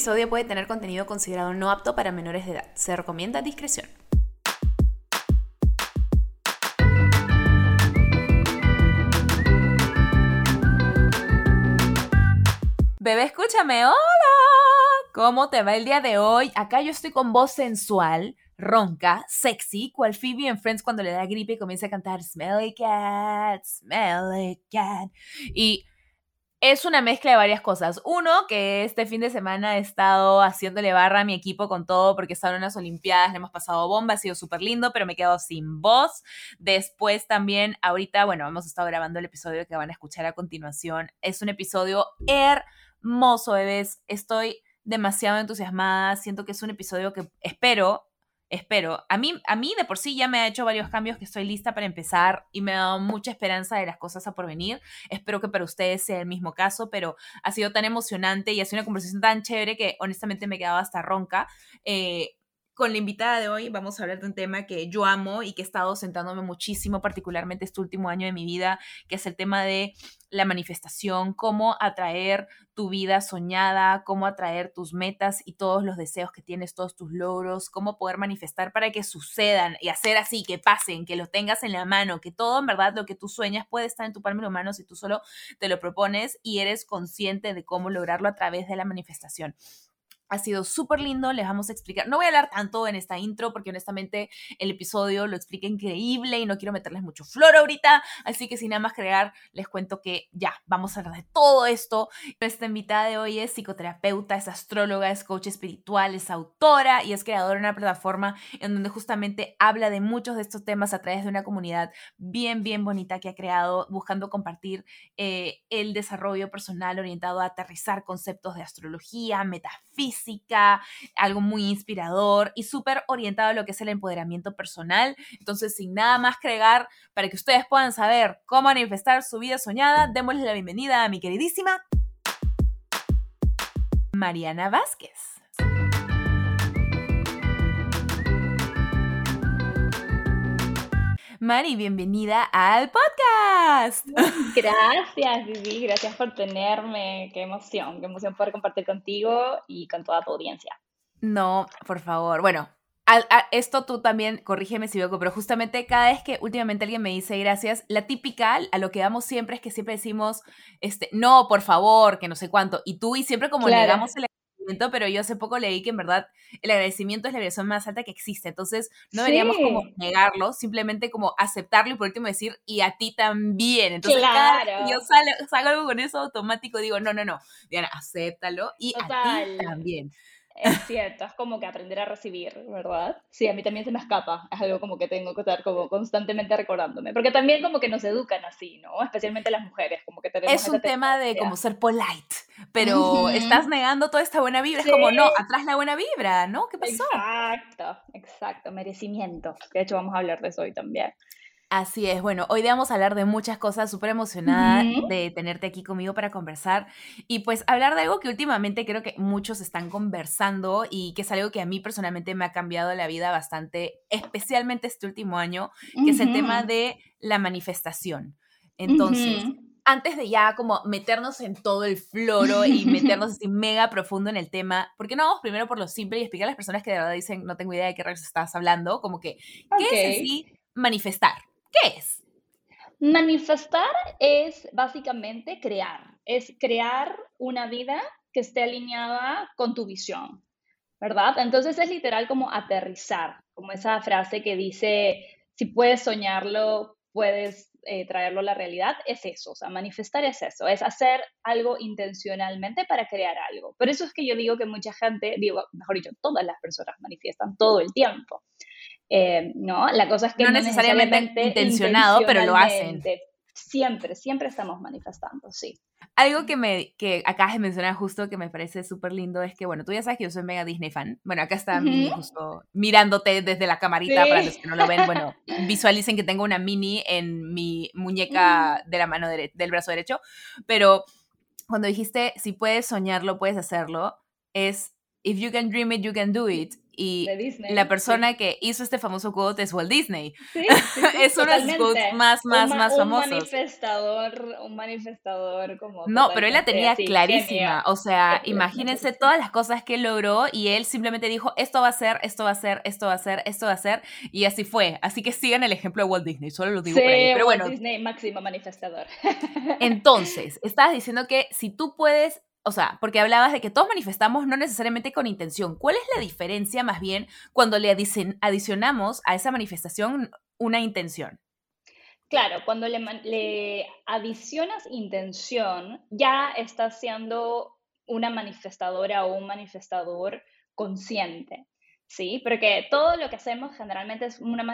episodio puede tener contenido considerado no apto para menores de edad. Se recomienda discreción. Bebé, escúchame, hola. ¿Cómo te va el día de hoy? Acá yo estoy con voz sensual, ronca, sexy, cual Phoebe en Friends cuando le da gripe y comienza a cantar Smelly Cat, Smelly Cat. Y es una mezcla de varias cosas. Uno, que este fin de semana he estado haciéndole barra a mi equipo con todo porque estaban en las Olimpiadas, le hemos pasado bomba, ha sido súper lindo, pero me he quedado sin voz. Después también, ahorita, bueno, hemos estado grabando el episodio que van a escuchar a continuación. Es un episodio hermoso, bebés. Estoy demasiado entusiasmada. Siento que es un episodio que espero espero. A mí, a mí de por sí ya me ha hecho varios cambios que estoy lista para empezar y me ha dado mucha esperanza de las cosas a por venir. Espero que para ustedes sea el mismo caso, pero ha sido tan emocionante y ha sido una conversación tan chévere que honestamente me he quedado hasta ronca. Eh, con la invitada de hoy vamos a hablar de un tema que yo amo y que he estado sentándome muchísimo, particularmente este último año de mi vida, que es el tema de la manifestación, cómo atraer tu vida soñada, cómo atraer tus metas y todos los deseos que tienes, todos tus logros, cómo poder manifestar para que sucedan y hacer así, que pasen, que los tengas en la mano, que todo en verdad lo que tú sueñas puede estar en tu palma de mano si tú solo te lo propones y eres consciente de cómo lograrlo a través de la manifestación. Ha sido súper lindo, les vamos a explicar. No voy a hablar tanto en esta intro porque honestamente el episodio lo explica increíble y no quiero meterles mucho flor ahorita. Así que sin nada más crear, les cuento que ya, vamos a hablar de todo esto. Nuestra invitada de hoy es psicoterapeuta, es astróloga, es coach espiritual, es autora y es creadora de una plataforma en donde justamente habla de muchos de estos temas a través de una comunidad bien, bien bonita que ha creado buscando compartir eh, el desarrollo personal orientado a aterrizar conceptos de astrología, metafísica algo muy inspirador y súper orientado a lo que es el empoderamiento personal. Entonces, sin nada más crear, para que ustedes puedan saber cómo manifestar su vida soñada, démosle la bienvenida a mi queridísima Mariana Vázquez. Mari, bienvenida al podcast. Gracias, Vivi, gracias por tenerme. Qué emoción, qué emoción poder compartir contigo y con toda tu audiencia. No, por favor. Bueno, esto tú también, corrígeme si veo, pero justamente cada vez que últimamente alguien me dice gracias, la típica, a lo que damos siempre es que siempre decimos, este, no, por favor, que no sé cuánto, y tú y siempre como negamos el pero yo hace poco leí que en verdad el agradecimiento es la vibración más alta que existe. Entonces, no deberíamos como negarlo, simplemente como aceptarlo y por último decir, y a ti también. Entonces, cada yo salgo, algo con eso automático, digo, no, no, no, Diana, acéptalo y a ti también. Es cierto, es como que aprender a recibir, ¿verdad? Sí, a mí también se me escapa, es algo como que tengo que estar como constantemente recordándome, porque también como que nos educan así, ¿no? Especialmente las mujeres, como que tenemos... Es un tema de como ser polite, pero estás negando toda esta buena vibra, es como, no, atrás la buena vibra, ¿no? ¿Qué pasó? Exacto, exacto, merecimiento. De hecho, vamos a hablar de eso hoy también. Así es, bueno, hoy vamos a hablar de muchas cosas, súper emocionada de tenerte aquí conmigo para conversar y pues hablar de algo que últimamente creo que muchos están conversando y que es algo que a mí personalmente me ha cambiado la vida bastante, especialmente este último año, que es el tema de la manifestación. Entonces, antes de ya como meternos en todo el floro y meternos así mega profundo en el tema, ¿por qué no vamos primero por lo simple y explicar a las personas que de verdad dicen no tengo idea de qué rayos estás hablando? Como que, ¿qué es así manifestar? ¿Qué es? Manifestar es básicamente crear, es crear una vida que esté alineada con tu visión, ¿verdad? Entonces es literal como aterrizar, como esa frase que dice, si puedes soñarlo, puedes eh, traerlo a la realidad, es eso, o sea, manifestar es eso, es hacer algo intencionalmente para crear algo. Por eso es que yo digo que mucha gente, digo, mejor dicho, todas las personas manifiestan todo el tiempo. Eh, no, la cosa es que no, necesariamente, intencionado, pero lo hacen. Siempre, siempre estamos manifestando, sí. Algo que me que acabas de mencionar justo que me parece súper lindo es que, bueno, tú ya sabes que yo soy mega Disney fan. Bueno, acá está justo mirándote desde la camarita para los que no lo ven. Bueno, visualicen que tengo una mini en mi muñeca de la mano del brazo derecho. Pero cuando dijiste, si puedes soñarlo, puedes hacerlo, es, if you can dream it, you can do it y la persona que hizo este famoso quote es Walt Disney. Sí, es uno de los quotes más, más, más famosos. Un manifestador, un manifestador como... No, pero él la tenía clarísima. O sea, imagínense todas las cosas que él logró y él simplemente dijo, esto va a ser, esto va a ser, esto va a ser, esto va a ser, y así fue. Así que sigan el ejemplo de Walt Disney, solo lo digo por ahí. Pero Walt bueno. Disney, máximo manifestador. Entonces, estabas diciendo que si tú puedes o sea, porque hablabas de que todos manifestamos no necesariamente con intención. ¿Cuál es la diferencia más bien cuando le adicionamos a esa manifestación una intención? Claro, cuando le, adicionas intención, ya estás siendo una manifestadora o un manifestador consciente. ¿sí? Porque todo lo que hacemos generalmente es una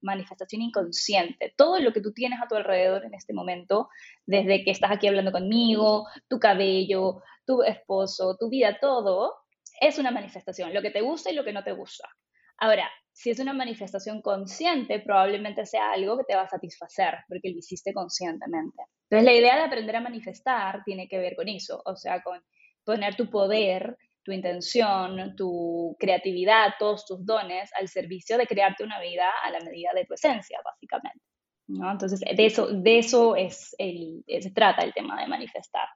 manifestación inconsciente. Todo lo que tú tienes a tu alrededor en este momento, desde que estás aquí hablando conmigo, tu cabello, tu esposo, tu vida, todo, es una manifestación, lo que te gusta y lo que no te gusta. Ahora, si es una manifestación consciente, probablemente sea algo que te va a satisfacer, porque lo hiciste conscientemente. Entonces, la idea de aprender a manifestar tiene que ver con eso, o sea, con poner tu poder tu intención, tu creatividad, todos tus dones al servicio de crearte una vida a la medida de tu esencia, básicamente. ¿no? Entonces, de eso, de eso es se trata el tema de manifestar.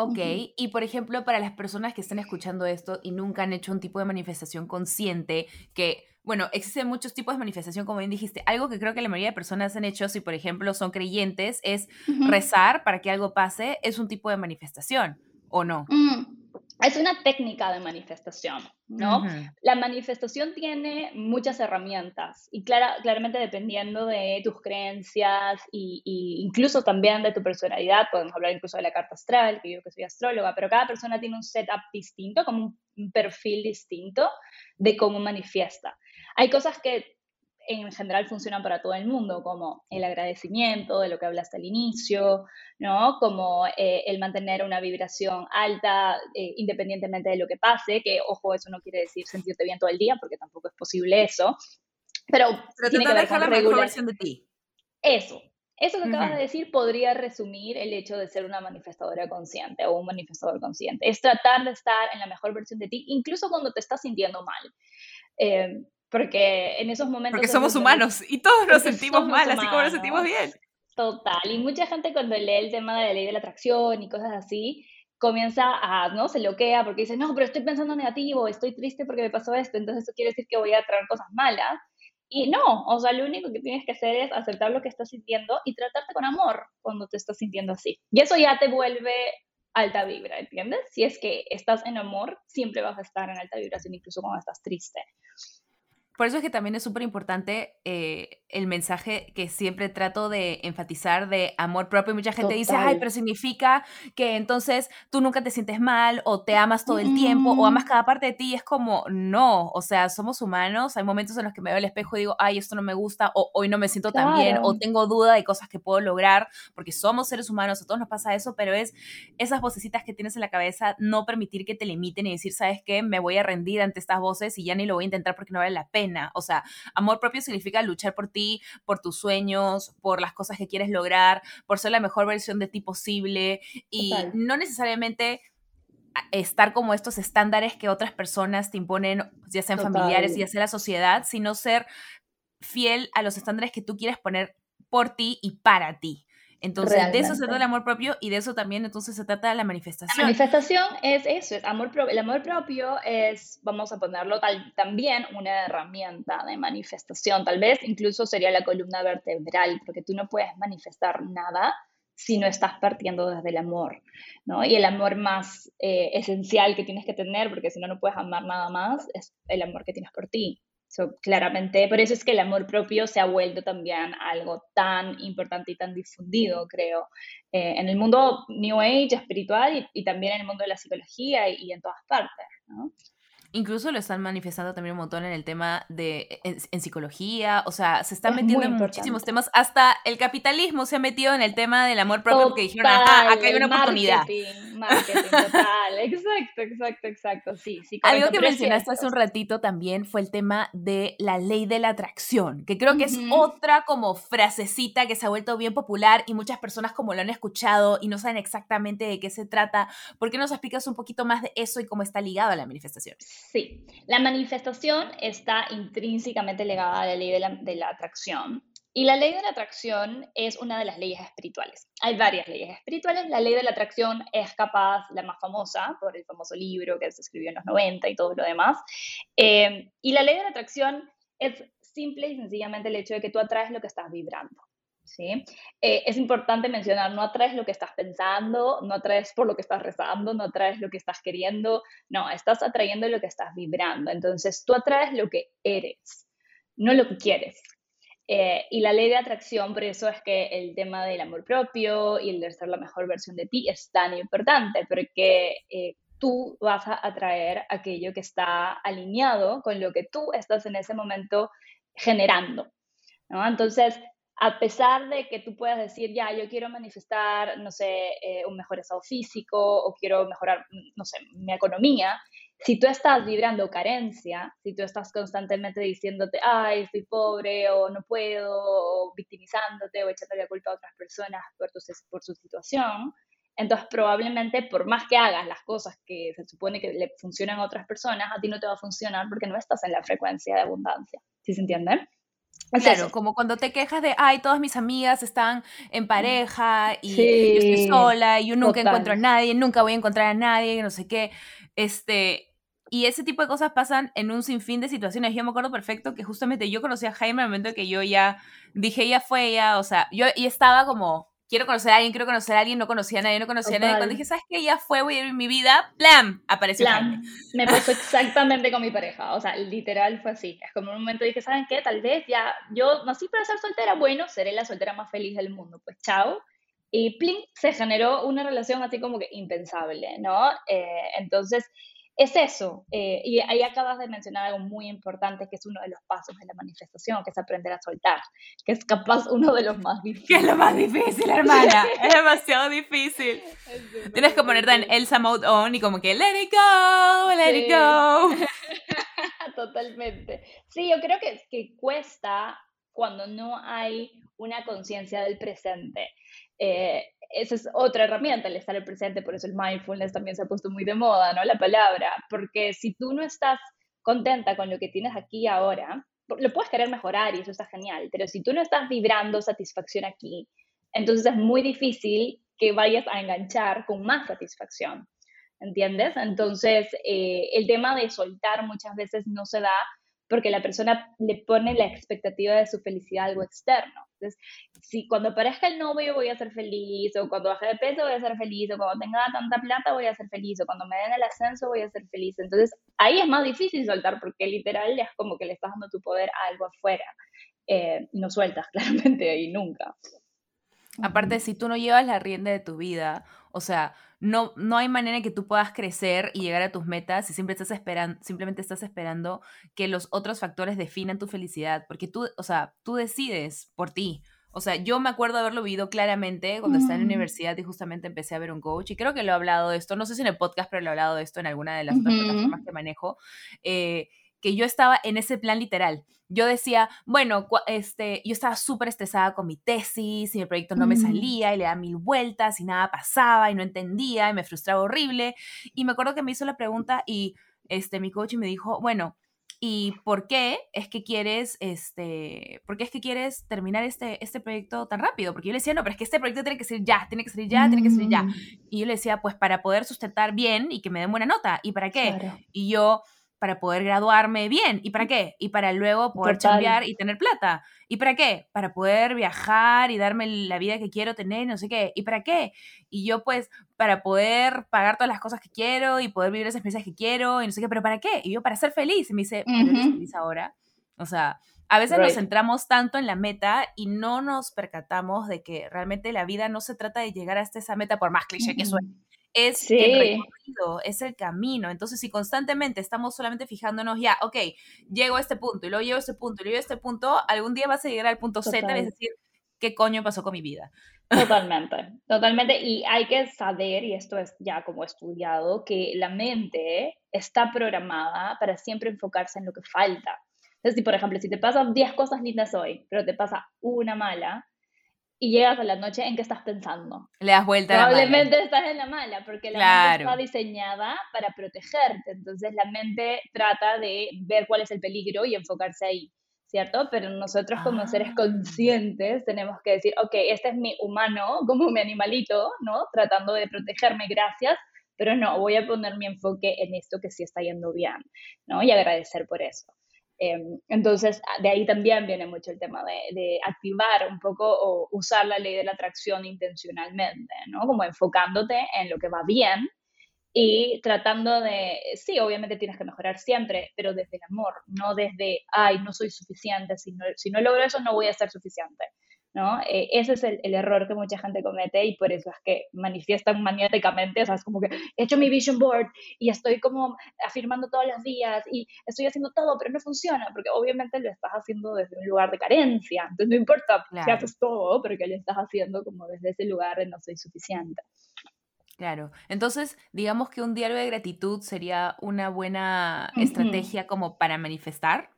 Ok, y por ejemplo, para las personas que están escuchando esto y nunca han hecho un tipo de manifestación consciente, que, bueno, existen muchos tipos de manifestación, como bien dijiste, algo que creo que la mayoría de personas han hecho, si por ejemplo son creyentes, es rezar para que algo pase, es un tipo de manifestación, ¿o no? Mm es una técnica de manifestación, ¿no? La manifestación tiene muchas herramientas y clara, claramente dependiendo de tus creencias e incluso también de tu personalidad, podemos hablar incluso de la carta astral, que yo que soy astróloga, pero cada persona tiene un setup distinto, como un perfil distinto de cómo manifiesta. Hay cosas que en general funcionan para todo el mundo, como el agradecimiento, de lo que hablaste al inicio, ¿no? Como eh, el mantener una vibración alta eh, independientemente de lo que pase, que ojo, eso no quiere decir sentirte bien todo el día, porque tampoco es posible eso, pero, pero tiene que ver con la mejor versión de ti. Eso, eso que acabas de decir podría resumir el hecho de ser una manifestadora consciente o un manifestador consciente. Es tratar de estar en la mejor versión de ti, incluso cuando te estás sintiendo mal. Eh, porque en esos momentos... Porque somos humanos y todos nos sentimos mal, así como nos sentimos bien. Total. Y mucha gente cuando lee el tema de la ley de la atracción y cosas así, comienza a, ¿no? Se bloquea porque dice, no, pero estoy pensando negativo, estoy triste porque me pasó esto, entonces eso quiere decir que voy a traer cosas malas. Y no, o sea, lo único que tienes que hacer es aceptar lo que estás sintiendo y tratarte con amor cuando te estás sintiendo así. Y eso ya te vuelve alta vibra, ¿entiendes? Si es que estás en amor, siempre vas a estar en alta vibración, incluso cuando estás triste. Por eso es que también es súper importante eh, el mensaje que siempre trato de enfatizar de amor propio. Mucha gente dice, ay, pero significa que entonces tú nunca te sientes mal o te amas todo el tiempo o amas cada parte de ti. Y es como, no, o sea, somos humanos. Hay momentos en los que me veo al espejo y digo, ay, esto no me gusta o hoy no me siento tan bien o tengo duda de cosas que puedo lograr porque somos seres humanos, a todos nos pasa eso, pero es esas vocecitas que tienes en la cabeza, no permitir que te limiten y decir, ¿sabes qué? Me voy a rendir ante estas voces y ya ni lo voy a intentar porque no vale la pena o sea, amor propio significa luchar por ti, por tus sueños, por las cosas que quieres lograr, por ser la mejor versión de ti posible y no necesariamente estar como estos estándares que otras personas te imponen, ya sean familiares, ya sea la sociedad, sino ser fiel a los estándares que tú quieres poner por ti y para ti. Entonces, de eso se trata el amor propio y de eso también entonces se trata la manifestación. La manifestación es eso, es amor propio. El amor propio es, vamos a ponerlo tal, también una herramienta de manifestación, tal vez incluso sería la columna vertebral, porque tú no puedes manifestar nada si no estás partiendo desde el amor, ¿no? Y el amor más eh, esencial que tienes que tener, porque si no, no puedes amar nada más, es el amor que tienes por ti. So, claramente, por eso es que el amor propio se ha vuelto también algo tan importante y tan difundido, creo, eh, en el mundo New Age, espiritual y, también en el mundo de la psicología y, en todas partes. Incluso lo están manifestando también un montón en el tema de en, psicología, o sea, se están metiendo en muchísimos temas, hasta el capitalismo se ha metido en el tema del amor propio porque dijeron, acá hay una oportunidad. Marketing, total, exacto, exacto, exacto, sí, sí. Algo que mencionaste hace un ratito también fue el tema de la ley de la atracción, que creo que es otra como frasecita que se ha vuelto bien popular y muchas personas como lo han escuchado y no saben exactamente de qué se trata. ¿Por qué nos explicas un poquito más de eso y cómo está ligado a la manifestación? Sí, la manifestación está intrínsecamente ligada a la ley de la, atracción. Y la ley de la atracción es una de las leyes espirituales. Hay varias leyes espirituales. La ley de la atracción es capaz, la más famosa, por el famoso libro que se escribió en los 90 y todo lo demás. Eh, y la ley de la atracción es simple y sencillamente el hecho de que tú atraes lo que estás vibrando. ¿Sí? Eh, es importante mencionar, no atraes lo que estás pensando, no atraes por lo que estás rezando, no atraes lo que estás queriendo, no, estás atrayendo lo que estás vibrando. Entonces, tú atraes lo que eres, no lo que quieres. Eh, y la ley de atracción, por eso es que el tema del amor propio y el de ser la mejor versión de ti es tan importante, porque eh, tú vas a atraer aquello que está alineado con lo que tú estás en ese momento generando. ¿no? Entonces, a pesar de que tú puedas decir, ya, yo quiero manifestar, no sé, eh, un mejor estado físico o quiero mejorar, no sé, mi economía, si tú estás vibrando carencia, si tú estás constantemente diciéndote, ay, estoy pobre o no puedo, o victimizándote o echando la culpa a otras personas por, por su situación, entonces probablemente por más que hagas las cosas que se supone que le funcionan a otras personas, a ti no te va a funcionar porque no estás en la frecuencia de abundancia. ¿Sí se entiende? Claro, como cuando te quejas de, ay, todas mis amigas están en pareja y yo estoy sola y yo nunca encuentro a nadie, nunca voy a encontrar a nadie, no sé qué. Este, y ese tipo de cosas pasan en un sinfín de situaciones. Yo me acuerdo perfecto que justamente yo conocí a Jaime en el momento que yo ya dije, ella fue ella, o sea, yo y estaba como quiero conocer a alguien, quiero conocer a alguien, no conocía a nadie, no conocía a nadie. Cuando dije, ¿sabes qué? Ya fue, voy a vivir mi vida, ¡plam! Apareció Jaime. Me pasó exactamente con mi pareja, o sea, literal fue así. Es como un momento dije, ¿saben qué? Tal vez ya, yo nací para ser soltera, bueno, seré la soltera más feliz del mundo, pues chao. Y pling, se generó una relación así como que impensable, ¿no? Eh, entonces, es eso. Eh, y ahí acabas de mencionar algo muy importante, que es uno de los pasos de la manifestación, que es aprender a soltar, que es capaz uno de los más difíciles. Que es lo más difícil, hermana. es demasiado difícil. Tienes que ponerte en Elsa Mode On y como que, let it go, let it go. Totalmente. Sí, yo creo que, que cuesta cuando no hay una conciencia del presente. Eh, esa es otra herramienta, el estar el presente, por eso el mindfulness también se ha puesto muy de moda, ¿no? La palabra, porque si tú no estás contenta con lo que tienes aquí ahora, lo puedes querer mejorar y eso está genial, pero si tú no estás vibrando satisfacción aquí, entonces es muy difícil que vayas a enganchar con más satisfacción, ¿entiendes? Entonces, eh, el tema de soltar muchas veces no se da porque la persona le pone la expectativa de su felicidad a algo externo. Entonces, si cuando aparezca el novio voy a ser feliz, o cuando baje de peso voy a ser feliz, o cuando tenga tanta plata voy a ser feliz, o cuando me den el ascenso voy a ser feliz. Entonces, ahí es más difícil soltar porque literal es como que le estás dando tu poder a algo afuera. Eh, no sueltas claramente ahí nunca. Aparte, si tú no llevas la rienda de tu vida, o sea, no, no hay manera en que tú puedas crecer y llegar a tus metas si siempre estás esperando, simplemente estás esperando que los otros factores definan tu felicidad, porque tú, o sea, tú decides por ti. O sea, yo me acuerdo haberlo vivido claramente cuando estaba en la universidad y justamente empecé a ver un coach y creo que lo he hablado de esto, no sé si en el podcast, pero lo he hablado de esto en alguna de las otras plataformas que manejo. Eh, que yo estaba en ese plan literal. Yo decía, bueno, este, yo estaba súper estresada con mi tesis y mi proyecto no me mm. salía y le daba mil vueltas y nada pasaba y no entendía y me frustraba horrible. Y me acuerdo que me hizo la pregunta y este, mi coach me dijo, bueno, ¿y por qué es que quieres, este, por qué es que quieres terminar este, este proyecto tan rápido? Porque yo le decía, no, pero es que este proyecto tiene que ser ya, tiene que salir ya, tiene que salir ya. Mm. Y yo le decía, pues para poder sustentar bien y que me den buena nota. ¿Y para qué? Y yo para poder graduarme bien. ¿Y para qué? Y para luego poder cambiar y tener plata. ¿Y para qué? Para poder viajar y darme la vida que quiero tener, no sé qué. ¿Y para qué? Y yo pues para poder pagar todas las cosas que quiero y poder vivir esas experiencias que quiero y no sé qué, pero ¿para qué? Y yo para ser feliz. Y me dice, ¿pero eres feliz ahora? O sea, a veces nos centramos tanto en la meta y no nos percatamos de que realmente la vida no se trata de llegar hasta esa meta, por más cliché que suene es el recorrido, es el camino. Entonces, si constantemente estamos solamente fijándonos, ya, ok, llego a este punto y luego llego a este punto y luego a este punto, algún día vas a llegar al punto Z y decir, ¿qué coño pasó con mi vida? Totalmente, totalmente. Y hay que saber, y esto es ya como estudiado, que la mente está programada para siempre enfocarse en lo que falta. Entonces, si por ejemplo, si te pasan 10 cosas lindas hoy, pero te pasa una mala, y llegas a la noche en qué estás pensando. Le das vuelta a la Probablemente estás en la mala, porque la mente está diseñada para protegerte. Entonces la mente trata de ver cuál es el peligro y enfocarse ahí, ¿cierto? Pero nosotros como seres ah. conscientes tenemos que decir, ok, este es mi humano, como mi animalito, ¿no? Tratando de protegerme, gracias, pero no, voy a poner mi enfoque en esto que sí está yendo bien, ¿no? Y agradecer por eso. Em, entonces, ah, de ahí también viene mucho el tema de, activar un poco o usar la ley de la atracción intencionalmente, ¿no? Como enfocándote en lo que va bien y tratando de, sí, obviamente tienes que mejorar siempre, pero desde el amor, no desde, ay, no soy suficiente, si no, si no logro eso no voy a ser suficiente. ¿No? Eh, ese es el, error que mucha gente comete y por eso es que manifiestan maniáticamente, o sea, es como que he hecho mi vision board y estoy como afirmando todos los días y estoy haciendo todo, pero no funciona, porque obviamente lo estás haciendo desde un lugar de carencia, entonces no importa si haces todo, pero que lo estás haciendo como desde ese lugar de no soy suficiente. Claro, entonces digamos que un diario de gratitud sería una buena estrategia como para manifestar.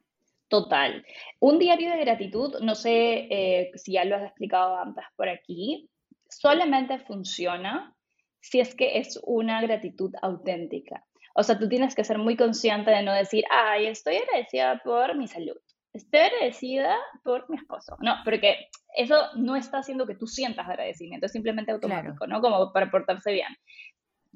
Total. Un diario de gratitud, no sé eh, si ya lo has explicado antes por aquí, solamente funciona si es que es una gratitud auténtica. O sea, tú tienes que ser muy consciente de no decir, ay, estoy agradecida por mi salud, estoy agradecida por mi esposo. No, porque eso no está haciendo que tú sientas agradecimiento, es simplemente automático, ¿no? Como para portarse bien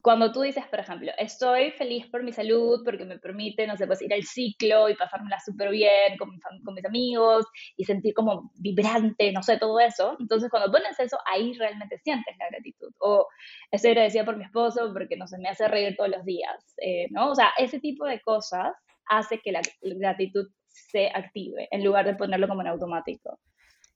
cuando tú dices, por ejemplo, estoy feliz por mi salud porque me permite, no sé, pues ir al ciclo y pasármela súper bien con, mis amigos y sentir como vibrante, no sé, todo eso. Entonces, cuando pones eso, ahí realmente sientes la gratitud. O estoy agradecida por mi esposo porque, no sé, me hace reír todos los días, eh, ¿no? O sea, ese tipo de cosas hace que la gratitud se active en lugar de ponerlo como en automático.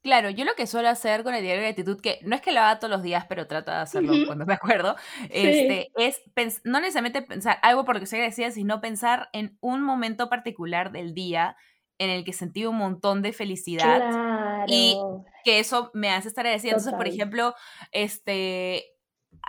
Claro, yo lo que suelo hacer con el diario de gratitud, que no es que lo haga todos los días, pero trato de hacerlo cuando me acuerdo, este, es no necesariamente pensar algo porque soy agradecida, sino pensar en un momento particular del día en el que sentí un montón de felicidad y que eso me hace estar agradecida. Entonces, por ejemplo, este,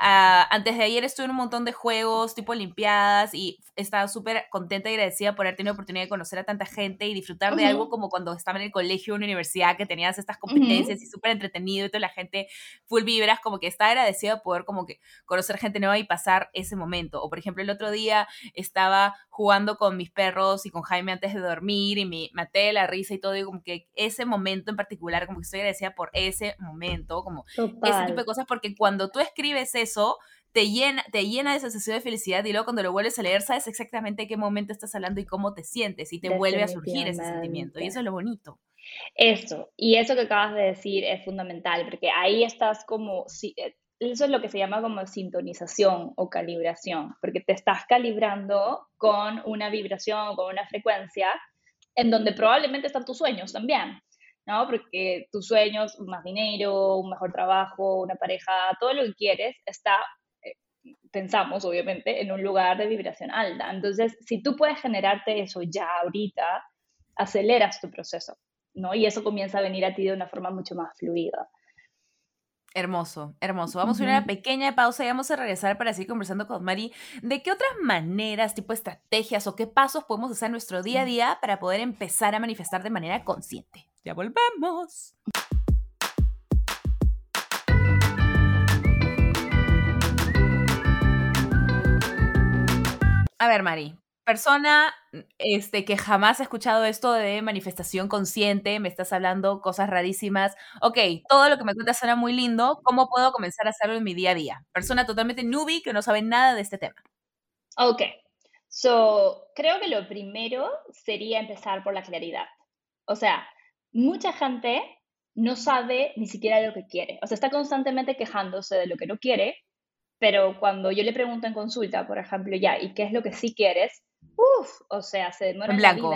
antes de ayer estuve en un montón de juegos, tipo Olimpiadas, y estaba súper contenta y agradecida por haber tenido la oportunidad de conocer a tanta gente y disfrutar de algo como cuando estaba en el colegio o en la universidad, que tenías estas competencias y súper entretenido y toda la gente full vibras, como que estaba agradecida de poder como que conocer gente nueva y pasar ese momento. O por ejemplo, el otro día estaba jugando con mis perros y con Jaime antes de dormir y me maté la risa y todo, y como que ese momento en particular, como que estoy agradecida por ese momento, como ese tipo de cosas, porque cuando tú escribes eso, te llena, te llena de esa sensación de felicidad y luego cuando lo vuelves a leer sabes exactamente qué momento estás hablando y cómo te sientes y te vuelve a surgir ese sentimiento y eso es lo bonito. Eso, y eso que acabas de decir es fundamental porque ahí estás como, eh, eso es lo que se llama como sintonización o calibración, porque te estás calibrando con una vibración, con una frecuencia en donde probablemente están tus sueños también. ¿No? Porque tus sueños, más dinero, un mejor trabajo, una pareja, todo lo que quieres está, eh, pensamos obviamente, en un lugar de vibración alta. Entonces, si tú puedes generarte eso ya ahorita, aceleras tu proceso, ¿no? Y eso comienza a venir a ti de una forma mucho más fluida. Hermoso, hermoso. Vamos a ir a una pequeña pausa y vamos a regresar para seguir conversando con Mari de qué otras maneras, tipo estrategias o qué pasos podemos hacer en nuestro día a día para poder empezar a manifestar de manera consciente. Ya volvemos. A ver, Mari, persona este, que jamás ha escuchado esto de manifestación consciente, me estás hablando cosas rarísimas. Ok, todo lo que me cuentas suena muy lindo. ¿Cómo puedo comenzar a hacerlo en mi día a día? Persona totalmente newbie que no sabe nada de este tema. Ok, so creo que lo primero sería empezar por la claridad. O sea, mucha gente no sabe ni siquiera lo que quiere. O sea, está constantemente quejándose de lo que no quiere, pero cuando yo le pregunto en consulta, por ejemplo, ya, ¿y qué es lo que sí quieres? Uf, o sea, se demora en blanco.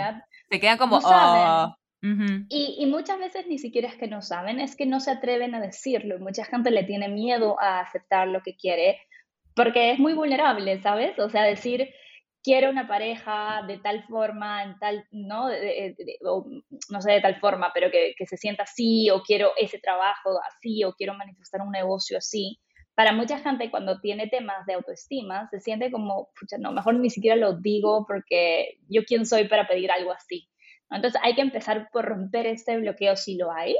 Se quedan como, oh. y, y, muchas veces ni siquiera es que no saben, es que no se atreven a decirlo. Mucha gente le tiene miedo a aceptar lo que quiere porque es muy vulnerable, ¿sabes? O sea, decir, quiero una pareja de tal forma, en tal, ¿no? no sé de tal forma, pero que, que se sienta así, o quiero ese trabajo así, o quiero manifestar un negocio así para mucha gente cuando tiene temas de autoestima se siente como, pucha, no, mejor ni siquiera lo digo porque yo quién soy para pedir algo así. Entonces hay que empezar por romper este bloqueo si lo hay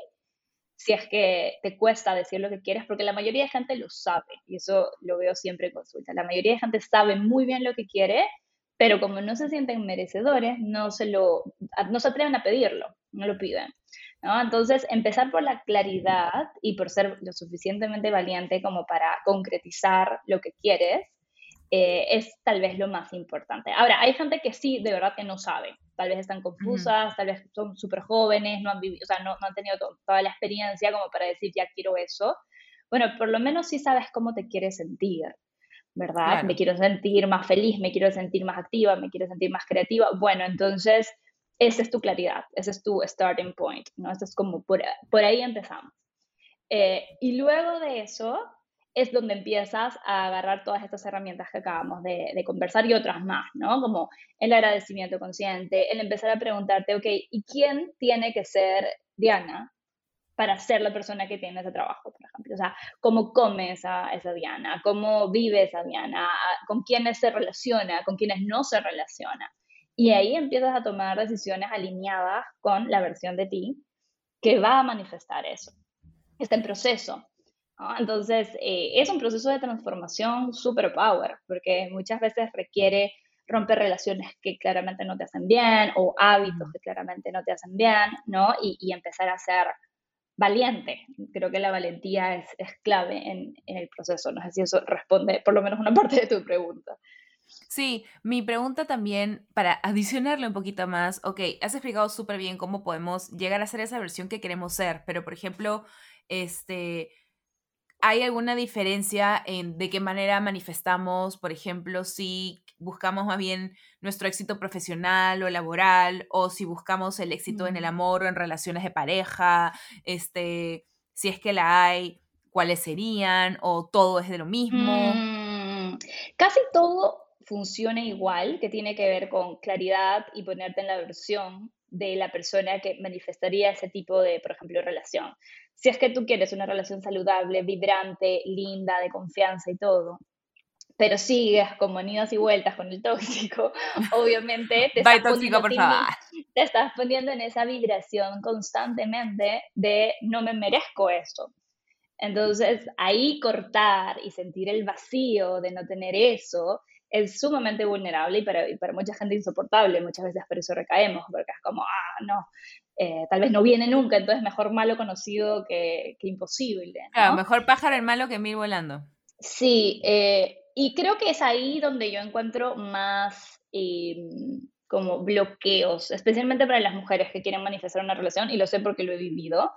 si es que te cuesta decir lo que quieres, porque la mayoría de gente lo sabe, y eso lo veo siempre en consulta. La mayoría de gente sabe muy bien lo que quiere, pero como no se sienten merecedores, no se, lo, no se atreven a pedirlo, no lo piden. ¿No? Entonces, empezar por la claridad y por ser lo suficientemente valiente como para concretizar lo que quieres, eh, es tal vez lo más importante. Ahora, hay gente que sí, de verdad que no sabe. Tal vez están confusas, tal vez son súper jóvenes, no han vivido, o sea, no, no han tenido toda la experiencia como para decir, ya quiero eso. Bueno, por lo menos sí sabes cómo te quieres sentir, ¿verdad? Me quiero sentir más feliz, me quiero sentir más activa, me quiero sentir más creativa. Bueno, entonces, esa es tu claridad, ese es tu starting point, ¿no? Es como por, por ahí empezamos. Eh, y luego de eso, es donde empiezas a agarrar todas estas herramientas que acabamos de, conversar y otras más, ¿no? Como el agradecimiento consciente, el empezar a preguntarte, ok, ¿y quién tiene que ser Diana para ser la persona que tiene ese trabajo, por ejemplo? O sea, ¿cómo come esa, esa Diana? ¿Cómo vive esa Diana? ¿Con quiénes se relaciona? ¿Con quiénes no se relaciona? Y ahí empiezas a tomar decisiones alineadas con la versión de ti que va a manifestar eso. Está en proceso. Entonces, eh, es un proceso de transformación super power, porque muchas veces requiere romper relaciones que claramente no te hacen bien o hábitos que claramente no te hacen bien, ¿no? Y, empezar a ser valiente. Creo que la valentía es, clave en, en, el proceso. No sé si eso responde por lo menos una parte de tu pregunta. Sí, mi pregunta también, para adicionarle un poquito más, ok, has explicado súper bien cómo podemos llegar a ser esa versión que queremos ser, pero por ejemplo, este, ¿Hay alguna diferencia en de qué manera manifestamos, por ejemplo, si buscamos más bien nuestro éxito profesional o laboral, o si buscamos el éxito en el amor o en relaciones de pareja, este, si es que la hay, cuáles serían, o todo es de lo mismo? Mm, casi todo funciona igual, que tiene que ver con claridad y ponerte en la versión de la persona que manifestaría ese tipo de, por ejemplo, relación. Si es que tú quieres una relación saludable, vibrante, linda, de confianza y todo, pero sigues como nidos y vueltas con el tóxico, obviamente te estás, tóxico, favor. te estás poniendo en esa vibración constantemente de no me merezco esto. Entonces, ahí cortar y sentir el vacío de no tener eso es sumamente vulnerable y para, para, mucha gente insoportable. Muchas veces por eso recaemos, porque es como, ah, no, eh, tal vez no viene nunca, entonces mejor malo conocido que, que imposible. Claro, mejor pájaro en malo que mil volando. Sí, eh, y creo que es ahí donde yo encuentro más em, como bloqueos, especialmente para las mujeres que quieren manifestar una relación, y lo sé porque lo he vivido.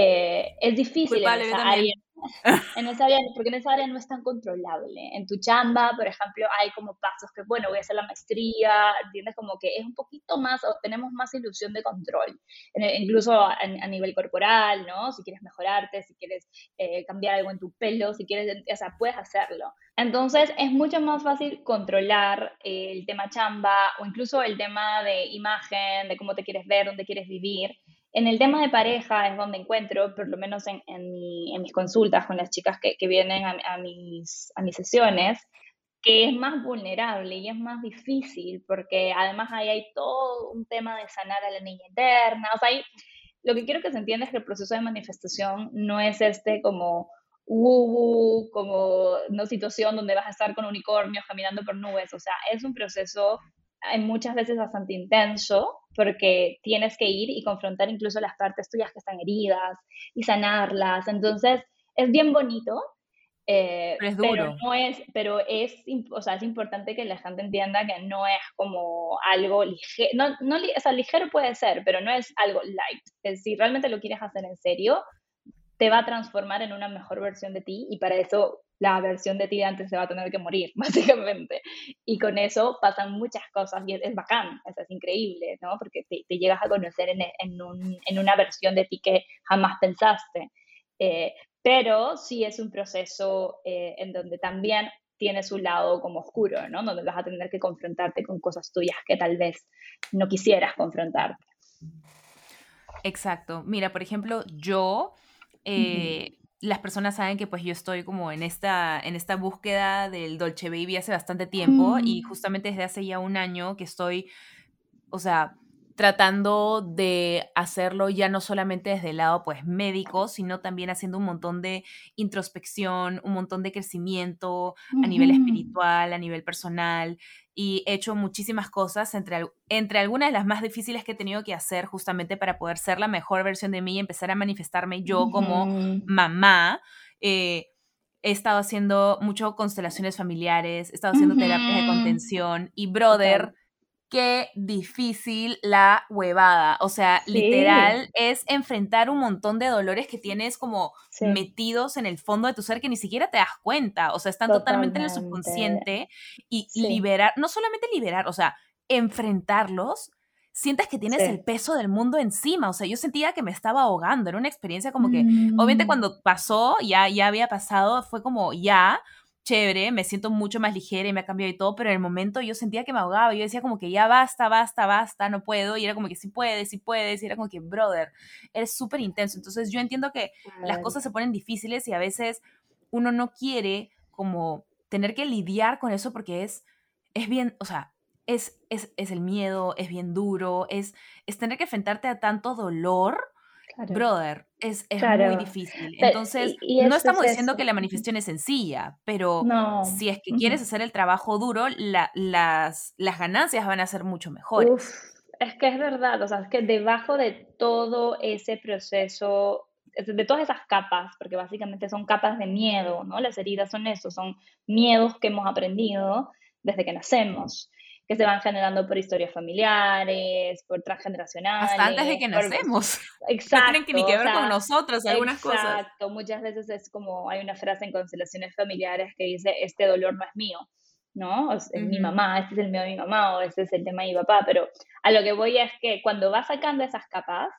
Eh, es difícil en esa área. En esa área, porque en esa área no es tan controlable. En tu chamba, por ejemplo, hay como pasos que, bueno, voy a hacer la maestría, ¿entiendes? Como que es un poquito más, o tenemos más ilusión de control, incluso a, nivel corporal, ¿no? Si quieres mejorarte, si quieres eh, cambiar algo en tu pelo, si quieres, o sea, puedes hacerlo. Entonces, es mucho más fácil controlar el tema chamba o incluso el tema de imagen, de cómo te quieres ver, dónde quieres vivir en el tema de pareja es donde encuentro, por lo menos en, mis consultas con las chicas que, vienen a, mis, a mis sesiones, que es más vulnerable y es más difícil porque además ahí hay todo un tema de sanar a la niña interna. O sea, lo que quiero que se entienda es que el proceso de manifestación no es este como como una situación donde vas a estar con unicornios caminando por nubes. O sea, es un proceso muchas veces bastante intenso porque tienes que ir y confrontar incluso las partes tuyas que están heridas y sanarlas. Entonces, es bien bonito, eh, pero, es duro. no es, pero es, o sea, es importante que la gente entienda que no es como algo ligero, no, no, o sea, ligero puede ser, pero no es algo light. Es, si realmente lo quieres hacer en serio, te va a transformar en una mejor versión de ti y para eso la versión de ti de antes se va a tener que morir, básicamente. Y con eso pasan muchas cosas y es, bacán, es, es, increíble, ¿no? Porque te, llegas a conocer en, en, un, en, una versión de ti que jamás pensaste. Eh, pero sí es un proceso eh, en donde también tiene su lado como oscuro, ¿no? Donde vas a tener que confrontarte con cosas tuyas que tal vez no quisieras confrontarte. Exacto. Mira, por ejemplo, yo eh, las personas saben que pues yo estoy como en esta, en esta búsqueda del Dolce Baby hace bastante tiempo y justamente desde hace ya un año que estoy, o sea, tratando de hacerlo ya no solamente desde el lado pues médico, sino también haciendo un montón de introspección, un montón de crecimiento a nivel espiritual, a nivel personal y he hecho muchísimas cosas, entre, entre algunas de las más difíciles que he tenido que hacer justamente para poder ser la mejor versión de mí y empezar a manifestarme yo como mamá. Eh, he estado haciendo mucho constelaciones familiares, he estado haciendo terapias de contención y brother, qué difícil la huevada. O sea, literal es enfrentar un montón de dolores que tienes como metidos en el fondo de tu ser que ni siquiera te das cuenta. O sea, están totalmente, en el subconsciente y liberar, no solamente liberar, o sea, enfrentarlos. Sientes que tienes el peso del mundo encima. O sea, yo sentía que me estaba ahogando. Era una experiencia como que, obviamente, mm. cuando pasó, ya, ya había pasado, fue como ya, chévere, me siento mucho más ligera y me ha cambiado y todo, pero en el momento yo sentía que me ahogaba, yo decía como que ya basta, basta, basta, no puedo, y era como que sí puedes, sí puedes, y era como que, brother, eres súper intenso. Entonces yo entiendo que las cosas se ponen difíciles y a veces uno no quiere como tener que lidiar con eso porque es, es bien, o sea, es, es, es el miedo, es bien duro, es, es tener que enfrentarte a tanto dolor Brother, es, muy difícil. Entonces, no estamos diciendo que la manifestación es sencilla, pero si es que quieres hacer el trabajo duro, las, las ganancias van a ser mucho mejores. es que es verdad, o sea, es que debajo de todo ese proceso, de todas esas capas, porque básicamente son capas de miedo, ¿no? Las heridas son eso, son miedos que hemos aprendido desde que nacemos que se van generando por historias familiares, por transgeneracionales. Hasta antes de que nacemos. Exacto. No tienen que ni que ver con nosotros algunas cosas. Exacto. Muchas veces es como, hay una frase en constelaciones familiares que dice, este dolor no es mío, ¿no? Es, mi mamá, este es el mío de mi mamá, o este es el tema de mi papá, pero a lo que voy es que cuando vas sacando esas capas,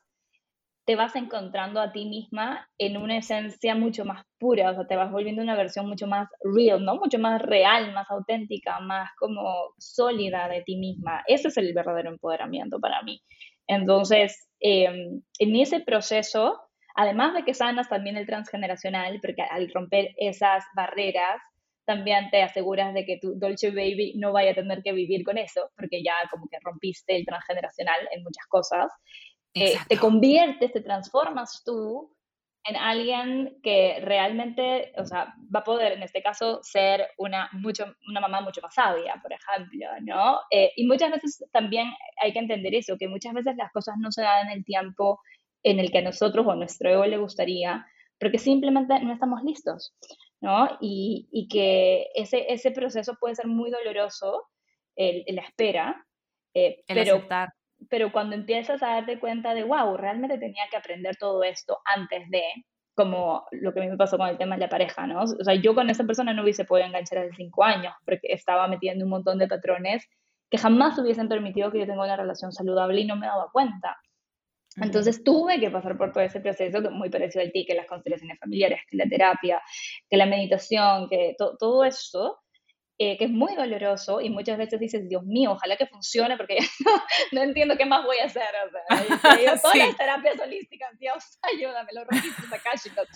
te vas encontrando a ti misma en una esencia mucho más pura, o sea, te vas volviendo una versión mucho más real, ¿no? Mucho más real, más auténtica, más como sólida de ti misma. Ese es el verdadero empoderamiento para mí. Entonces, em, en ese proceso, además de que sanas también el transgeneracional, porque al romper esas barreras, también te aseguras de que tu Dolce Baby no vaya a tener que vivir con eso, porque ya como que rompiste el transgeneracional en muchas cosas. Eh, te conviertes, te transformas tú en alguien que realmente, o sea, va a poder en este caso ser una, mucho, una mamá mucho más sabia, por ejemplo, ¿no? Eh, y muchas veces también hay que entender eso, que muchas veces las cosas no se dan en el tiempo en el que a nosotros o a nuestro ego le gustaría, porque simplemente no estamos listos, ¿no? Y, y que ese, ese proceso puede ser muy doloroso, el, la espera, eh, el pero, aceptar pero cuando empiezas a darte cuenta de, wow, realmente tenía que aprender todo esto antes de, como lo que a mí me pasó con el tema de la pareja, ¿no? O sea, yo con esa persona no hubiese podido enganchar hace cinco años, porque estaba metiendo un montón de patrones que jamás hubiesen permitido que yo tenga una relación saludable y no me daba cuenta. Entonces tuve que pasar por todo ese proceso que muy parecido al ti, que las constelaciones familiares, que la terapia, que la meditación, que todo esto eh, que es muy doloroso y muchas veces dices, Dios mío, ojalá que funcione porque no, entiendo qué más voy a hacer. O sea, todas las terapias holísticas, Dios, ayúdame, los registros akáshicos,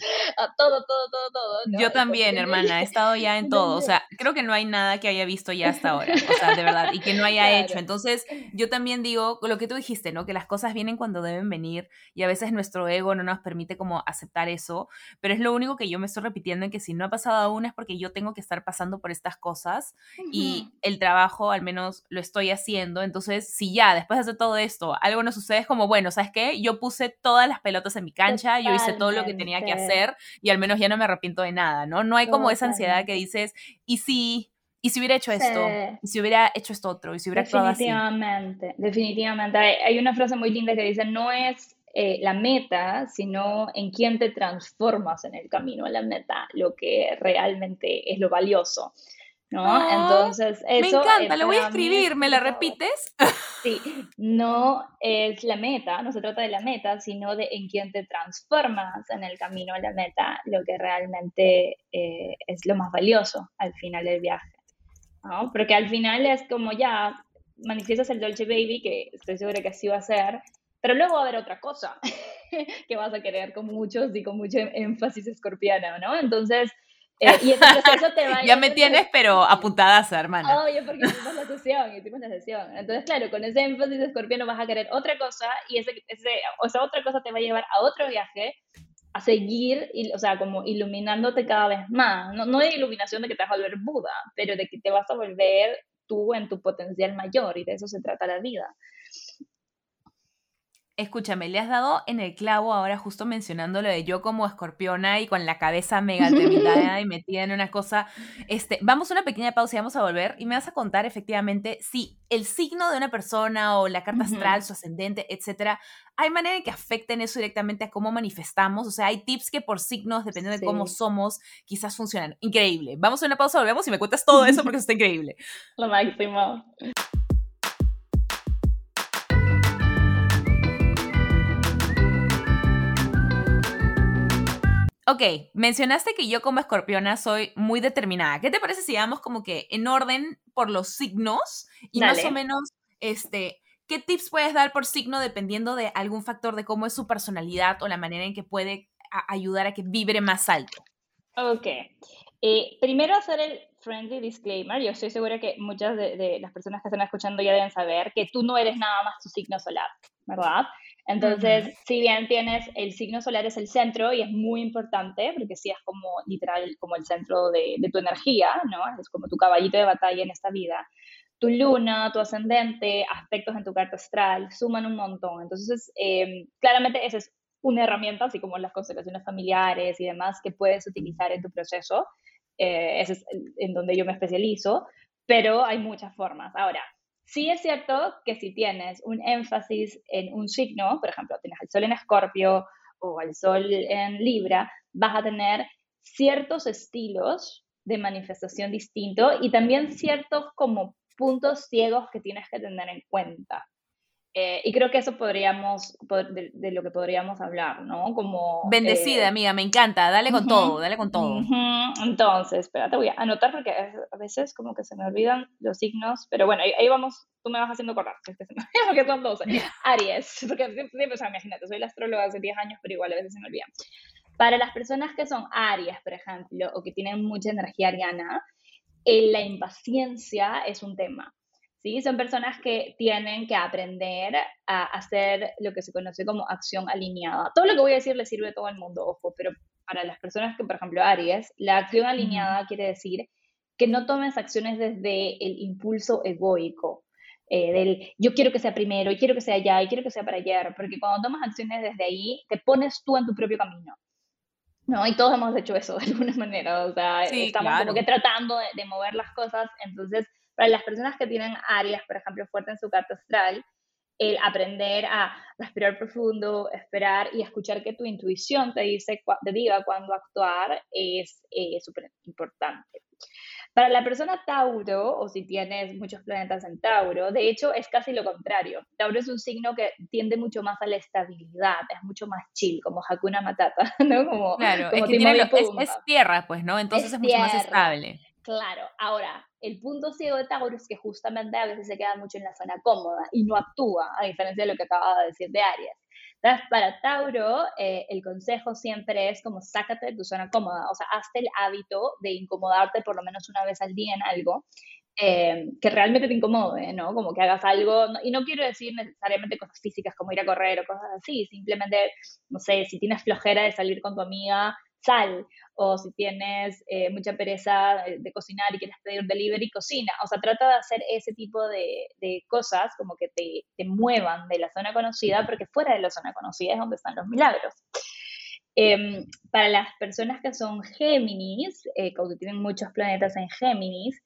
todo, todo, todo, todo. Yo también, hermana, he estado ya en todo. O sea, creo que no hay nada que haya visto ya hasta ahora, o sea, de verdad, y que no haya hecho. Entonces, yo también digo lo que tú dijiste, ¿no? Que las cosas vienen cuando deben venir y a veces nuestro ego no nos permite como aceptar eso, pero es lo único que yo me estoy repitiendo en que si no ha pasado aún es porque yo tengo que estar pasando por estas cosas y el trabajo al menos lo estoy haciendo. Entonces, si ya después de hacer todo esto algo no sucede, es como, bueno, ¿sabes qué? Yo puse todas las pelotas en mi cancha, yo hice todo lo que tenía que hacer y al menos ya no me arrepiento de nada, ¿no? No hay como esa ansiedad que dices, ¿y si y si hubiera hecho esto, y si hubiera hecho esto otro, y si hubiera actuado así. Definitivamente, definitivamente. Hay, una frase muy linda que dice, no es eh, la meta, sino en quién te transformas en el camino a la meta, lo que realmente es lo valioso. ¿No? Entonces, eso... Me encanta, lo voy a escribir, ¿me la repites? Sí, no es la meta, no se trata de la meta, sino de en quién te transformas en el camino a la meta, lo que realmente eh, es lo más valioso al final del viaje, ¿no? Porque al final es como ya manifiestas el Dolce Baby, que estoy segura que así va a ser, pero luego va a haber otra cosa que vas a querer con muchos y con mucho énfasis escorpiano, ¿no? Entonces, Eh, y ese proceso te va Ya me tienes, pero apuntadas, hermana. Obvio, porque hicimos la sesión, hicimos la sesión. Entonces, claro, con ese énfasis de escorpión vas a querer otra cosa y ese, ese, o esa otra cosa te va a llevar a otro viaje a seguir, o sea, como iluminándote cada vez más. No, no de iluminación de que te vas a volver Buda, pero de que te vas a volver tú en tu potencial mayor y de eso se trata la vida. Escúchame, le has dado en el clavo ahora justo mencionando lo de yo como escorpiona y con la cabeza mega terminada y metida en una cosa. Este, vamos a una pequeña pausa y vamos a volver y me vas a contar efectivamente si el signo de una persona o la carta astral, su ascendente, etcétera, hay manera de que afecten eso directamente a cómo manifestamos. O sea, hay tips que por signos, dependiendo de cómo somos, quizás funcionan. Increíble. Vamos a una pausa, volvemos y me cuentas todo eso porque está increíble. Lo máximo. Ok, mencionaste que yo como escorpiona soy muy determinada. ¿Qué te parece si vamos como que en orden por los signos y más o menos, este, qué tips puedes dar por signo dependiendo de algún factor de cómo es su personalidad o la manera en que puede ayudar a que vibre más alto? Ok. Eh, primero hacer el friendly disclaimer. Yo estoy segura que muchas de, de, las personas que están escuchando ya deben saber que tú no eres nada más tu signo solar, ¿verdad? Entonces, si bien tienes el signo solar es el centro y es muy importante, porque sí es como literal como el centro de, tu energía, ¿no? Es como tu caballito de batalla en esta vida. Tu luna, tu ascendente, aspectos en tu carta astral suman un montón. Entonces, em, claramente esa es una herramienta, así como las constelaciones familiares y demás, que puedes utilizar en tu proceso. Eh, ese es en donde yo me especializo, pero hay muchas formas. Ahora, Sí es cierto que si tienes un énfasis en un signo, por ejemplo, tienes el sol en escorpio o el sol en libra, vas a tener ciertos estilos de manifestación distinto y también ciertos como puntos ciegos que tienes que tener en cuenta. Eh, y creo que eso podríamos, de, lo que podríamos hablar, ¿no? Como... Bendecida, eh, amiga, me encanta, dale con todo, dale con todo. Entonces, espérate, voy a anotar porque a veces como que se me olvidan los signos, pero bueno, ahí, vamos, tú me vas haciendo correr, que se me porque son 12. Aries, porque siempre, o sea, imagínate, soy la astróloga hace 10 años, pero igual a veces se me olvidan. Para las personas que son Aries, por ejemplo, o que tienen mucha energía ariana, eh, la impaciencia es un tema. ¿Sí? Son personas que tienen que aprender a hacer lo que se conoce como acción alineada. Todo lo que voy a decir le sirve a todo el mundo, ojo, pero para las personas que, por ejemplo, Aries, la acción alineada quiere decir que no tomes acciones desde el impulso egoico, eh, del yo quiero que sea primero, y quiero que sea allá, y quiero que sea para ayer, porque cuando tomas acciones desde ahí, te pones tú en tu propio camino. ¿no? Y todos hemos hecho eso de alguna manera, o sea, estamos como que tratando de, de, mover las cosas, entonces para las personas que tienen áreas, por ejemplo, fuerte en su carta astral, el aprender a respirar profundo, esperar y escuchar que tu intuición te, dice, te diga cuándo actuar es eh, súper importante. Para la persona Tauro, o si tienes muchos planetas en Tauro, de hecho es casi lo contrario. Tauro es un signo que tiende mucho más a la estabilidad, es mucho más chill, como Hakuna Matata, ¿no? Como, claro, es, que tiene es, tierra, pues, ¿no? Entonces es, mucho más estable. Claro, ahora, el punto ciego de Tauro es que justamente a veces se queda mucho en la zona cómoda y no actúa, a diferencia de lo que acababa de decir de Aries. Entonces, para Tauro, eh, el consejo siempre es como sácate de tu zona cómoda, o sea, hazte el hábito de incomodarte por lo menos una vez al día en algo eh, que realmente te incomode, ¿no? Como que hagas algo, y no quiero decir necesariamente cosas físicas como ir a correr o cosas así, simplemente, no sé, si tienes flojera de salir con tu amiga, sal, o si tienes eh, mucha pereza de, cocinar y quieres pedir delivery, cocina. O sea, trata de hacer ese tipo de, cosas como que te, muevan de la zona conocida, porque fuera de la zona conocida es donde están los milagros. Em, para las personas que son Géminis, eh, que tienen muchos planetas en Géminis,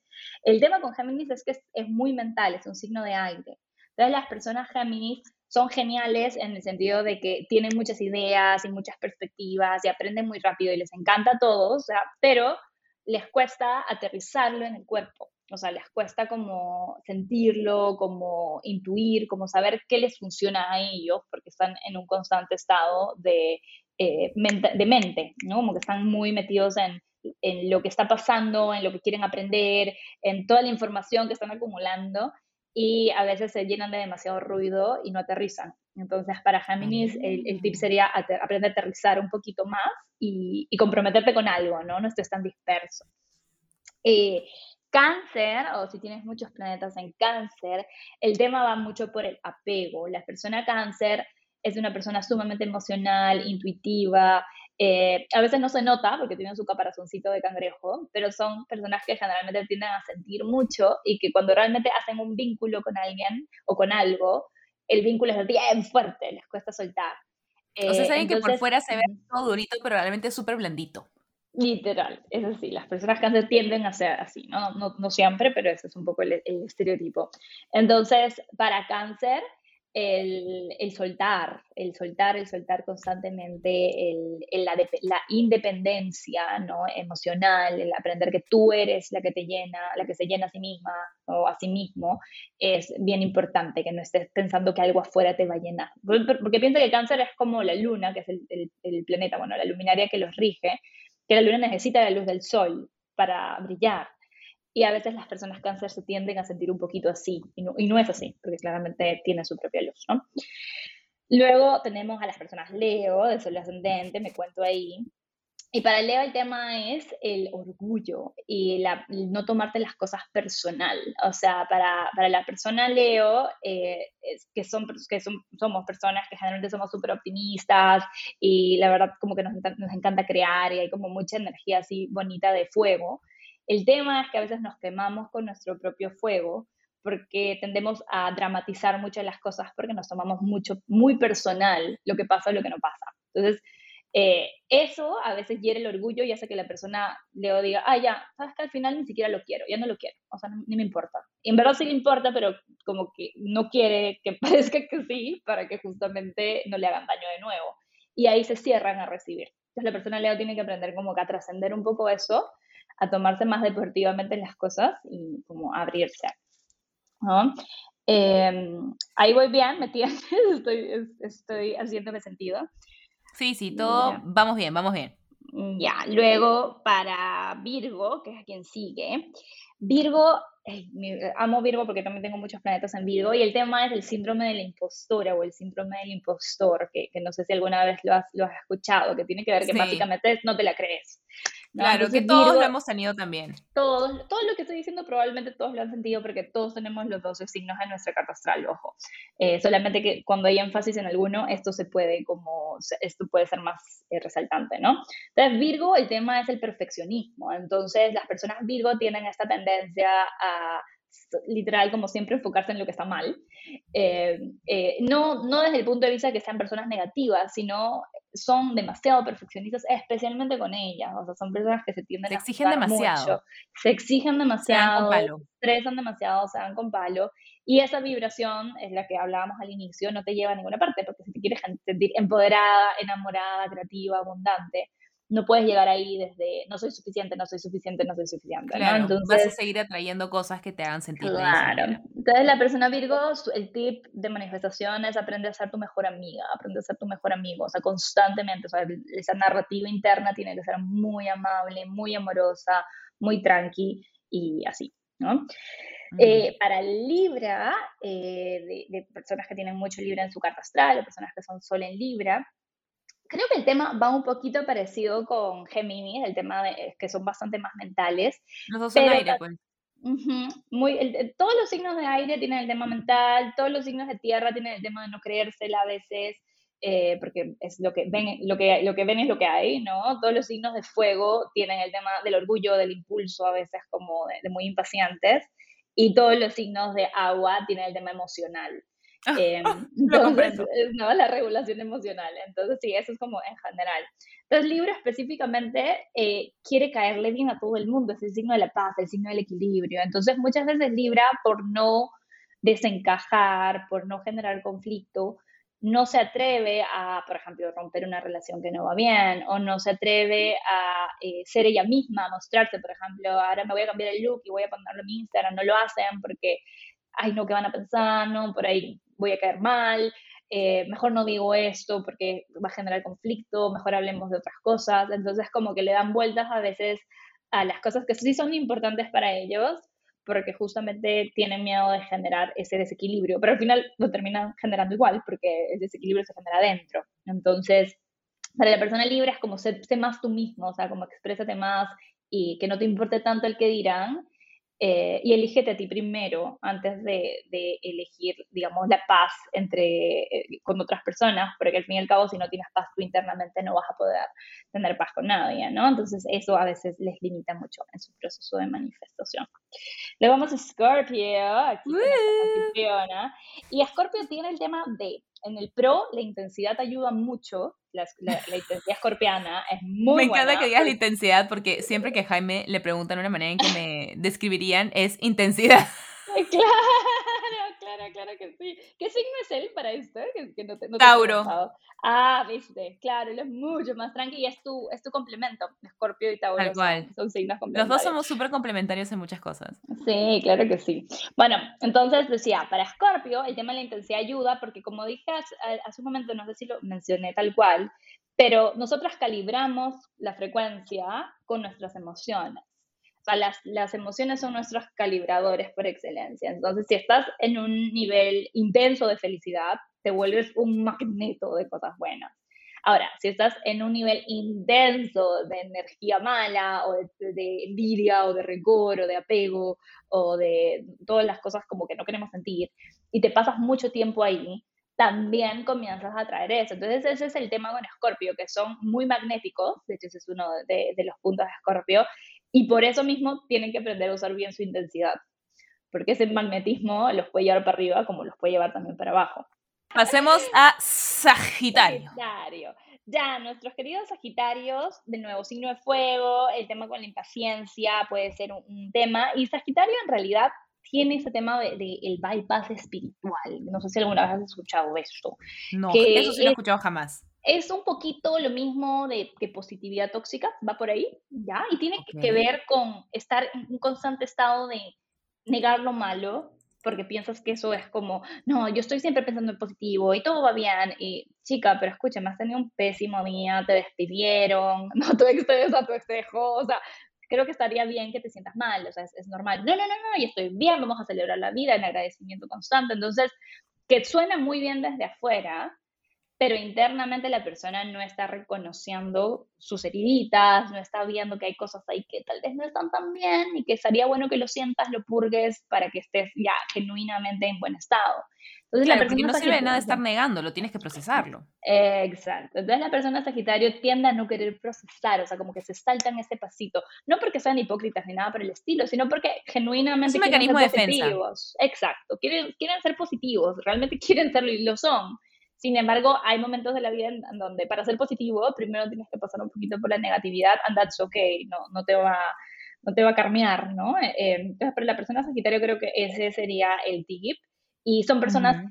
el tema con Géminis es que es, es muy mental, es un signo de aire. Entonces las personas Géminis son geniales en el sentido de que tienen muchas ideas y muchas perspectivas y aprenden muy rápido y les encanta a todos, pero les cuesta aterrizarlo en el cuerpo. O sea, les cuesta como sentirlo, como intuir, como saber qué les funciona a ellos, porque están en un constante estado de, eh, mente, de mente, ¿no? Como que están muy metidos en, en lo que está pasando, en lo que quieren aprender, en toda la información que están acumulando y a veces se llenan de demasiado ruido y no aterrizan. Entonces, para Géminis, el, tip sería aprender a aterrizar un poquito más y, comprometerte con algo, ¿no? No estés tan disperso. Eh, cáncer, o si tienes muchos planetas en cáncer, el tema va mucho por el apego. La persona cáncer es una persona sumamente emocional, intuitiva, eh, a veces no se nota porque tienen su caparazoncito de cangrejo, pero son personas que generalmente tienden a sentir mucho y que cuando realmente hacen un vínculo con alguien o con algo, el vínculo es bien fuerte, les cuesta soltar. o sea, saben que por fuera se ve todo durito, pero realmente es súper blandito. Literal, es así. Las personas cáncer tienden a ser así, ¿no? No, no siempre, pero ese es un poco el, el estereotipo. Entonces, para cáncer, el, soltar, el soltar, el soltar constantemente, la, independencia ¿no? emocional, el aprender que tú eres la que te llena, la que se llena a sí misma o a sí mismo, es bien importante, que no estés pensando que algo afuera te va a llenar. Porque, piensa que cáncer es como la luna, que es el planeta, bueno, la luminaria que los rige, que la luna necesita la luz del sol para brillar. Y a veces las personas cáncer se tienden a sentir un poquito así, y no, y no es así, porque claramente tiene su propia luz, ¿no? Luego tenemos a las personas Leo, de Sol ascendente, me cuento ahí. Y para Leo el tema es el orgullo y la, no tomarte las cosas personal. O sea, para, para la persona Leo, eh, es que, son, que son, somos personas que generalmente somos súper optimistas y la verdad como que nos, nos encanta crear y hay como mucha energía así bonita de fuego. El tema es que a veces nos quemamos con nuestro propio fuego porque tendemos a dramatizar mucho las cosas porque nos tomamos mucho, muy personal lo que pasa o lo que no pasa. Entonces, eh, eso a veces hiere el orgullo y hace que la persona le diga, ah, ya, sabes que al final ni siquiera lo quiero, ya no lo quiero, o sea, ni me importa. Y en verdad sí le importa, pero como que no quiere que parezca que sí para que justamente no le hagan daño de nuevo. Y ahí se cierran a recibir. Entonces la persona Leo tiene que aprender como que a trascender un poco eso a tomarse más deportivamente las cosas y como abrirse. ¿no? Em, ahí voy bien, ¿me tienes? Estoy, estoy haciéndome sentido. Sí, sí, todo, vamos bien, vamos bien. Ya, luego para Virgo, que es a quien sigue. Virgo, amo Virgo porque también tengo muchos planetas en Virgo y el tema es el síndrome de la impostora o el síndrome del impostor, que, que no sé si alguna vez lo has, lo has escuchado, que tiene que ver que básicamente no te la crees. Claro, que todos lo hemos tenido también. Todos, todo lo que estoy diciendo probablemente todos lo han sentido porque todos tenemos los 12 signos en nuestra carta astral, ojo. Eh, solamente que cuando hay énfasis en alguno, esto se puede como, esto puede ser más eh, resaltante, ¿no? Entonces, Virgo, el tema es el perfeccionismo. Entonces, las personas Virgo tienen esta tendencia a literal, como siempre, enfocarse en lo que está mal. Eh, no, no desde el punto de vista de que sean personas negativas, sino son demasiado perfeccionistas, especialmente con ellas. O sea, son personas que se tienden se exigen demasiado. Se exigen demasiado, se estresan demasiado, se dan con palo. Y esa vibración es la que hablábamos al inicio, no te lleva a ninguna parte, porque si te quieres sentir empoderada, enamorada, creativa, abundante, no puedes llegar ahí desde no soy suficiente, no soy suficiente, no soy suficiente. Claro, Entonces, vas a seguir atrayendo cosas que te hagan sentir Claro. Entonces la persona Virgo, el tip de manifestación es aprender a ser tu mejor amiga, aprender a ser tu mejor amigo, o sea, constantemente, o sea, esa narrativa interna tiene que ser muy amable, muy amorosa, muy tranqui y así, ¿no? Eh, para Libra, eh, de, de, personas que tienen mucho Libra en su carta astral, o personas que son Sol en Libra, Creo que el tema va un poquito parecido con Géminis, el tema de que son bastante más mentales. Los dos son aire, pues. muy, todos los signos de aire tienen el tema mental, todos los signos de tierra tienen el tema de no creérsela a veces, eh, porque es lo que ven, lo que, lo que ven es lo que hay, ¿no? Todos los signos de fuego tienen el tema del orgullo, del impulso, a veces como de muy impacientes, y todos los signos de agua tienen el tema emocional. Eh, entonces, ¿no? La regulación emocional. Entonces, sí, eso es como en general. Entonces, Libra específicamente eh, quiere caerle bien a todo el mundo, es el signo de la paz, el signo del equilibrio. Entonces, muchas veces Libra, por no desencajar, por no generar conflicto, no se atreve a, por ejemplo, romper una relación que no va bien, o no se atreve a eh, ser ella misma, a mostrarse, por ejemplo, ahora me voy a cambiar el look y voy a ponerlo en mi Instagram, no lo hacen porque, ay, no, ¿qué van a pensar? No, por ahí voy a caer mal, eh, mejor no digo esto porque va a generar conflicto, mejor hablemos de otras cosas. Entonces como que le dan vueltas a veces a las cosas que sí son importantes para ellos porque justamente tienen miedo de generar ese desequilibrio, pero al final lo terminan generando igual porque el desequilibrio se genera adentro. Entonces, para la persona libre es como sé, más tú mismo, o sea, como exprésate más y que no te importe tanto el que dirán eh, y elígete a ti primero antes de, elegir, digamos, la paz entre, eh, con otras personas, porque al fin y al cabo, si no tienes paz tú internamente, no vas a poder tener paz con nadie, ¿no? Entonces, eso a veces les limita mucho en su proceso de manifestación. Luego vamos a Scorpio, aquí y Scorpio tiene el tema de, en el pro, la intensidad ayuda mucho, la, intensidad escorpiana es muy Me encanta que digas la intensidad porque siempre que Jaime le preguntan una manera en que me describirían es intensidad. Claro, claro, claro que sí. ¿Qué signo es él para esto? Que, no te, Tauro. ah, viste, claro, él es mucho más tranquilo y es tu, es tu complemento. Escorpio y Tauro Son, son, signos complementarios. Los dos somos súper complementarios en muchas cosas. Sí, claro que sí. Bueno, entonces decía, para Escorpio el tema de la intensidad ayuda porque como dije hace un momento, no sé si lo mencioné tal cual, pero nosotras calibramos la frecuencia con nuestras emociones las, las, emociones son nuestros calibradores por excelencia. Entonces, si estás en un nivel intenso de felicidad, te vuelves un magneto de cosas buenas. Ahora, si estás en un nivel intenso de energía mala o de, envidia o de rencor o de apego o de todas las cosas como que no queremos sentir y te pasas mucho tiempo ahí, también comienzas a traer eso. Entonces ese es el tema con Escorpio, que son muy magnéticos, de hecho ese es uno de, de los puntos de Escorpio, y por eso mismo tienen que aprender a usar bien su intensidad, porque ese magnetismo los puede llevar para arriba como los puede llevar también para abajo. Pasemos a Sagitario. Sagitario. Ya, nuestros queridos Sagitarios, de nuevo, signo de fuego, el tema con la impaciencia puede ser un, tema, y Sagitario en realidad tiene ese tema del de, el bypass espiritual. No sé si alguna vez has escuchado esto. No, eso sí lo he escuchado jamás es un poquito lo mismo de que positividad tóxica, va por ahí, ¿ya? Y tiene que ver con estar en un constante estado de negar lo malo, porque piensas que eso es como, no, yo estoy siempre pensando en positivo y todo va bien. Y chica, pero escúchame, has tenido un pésimo día, te despidieron, no te excedes a tu espejo, o sea, creo que estaría bien que te sientas mal, o sea, es, es normal. No, no, no, no, yo estoy bien, vamos a celebrar la vida en agradecimiento constante. Entonces, que suena muy bien desde afuera, pero internamente la persona no está reconociendo sus heriditas, no está viendo que hay cosas ahí que tal vez no están tan bien y que sería bueno que lo sientas, lo purgues para que estés ya genuinamente en buen estado. Entonces, la persona no sirve de nada estar negando, lo tienes que procesarlo. exacto. Entonces la persona Sagitario tiende a no querer procesar, o sea, como que se saltan ese pasito. No porque sean hipócritas ni nada por el estilo, sino porque genuinamente... Es un mecanismo de defensa. Exacto. Quieren, quieren ser positivos, realmente quieren serlo y lo son sin embargo, hay momentos de la vida en, donde para ser positivo, primero tienes que pasar un poquito por la negatividad, and that's okay, no, no te va no te va a carmear, ¿no? Eh, eh, entonces, para la persona Sagitario creo que ese sería el tip. Y son personas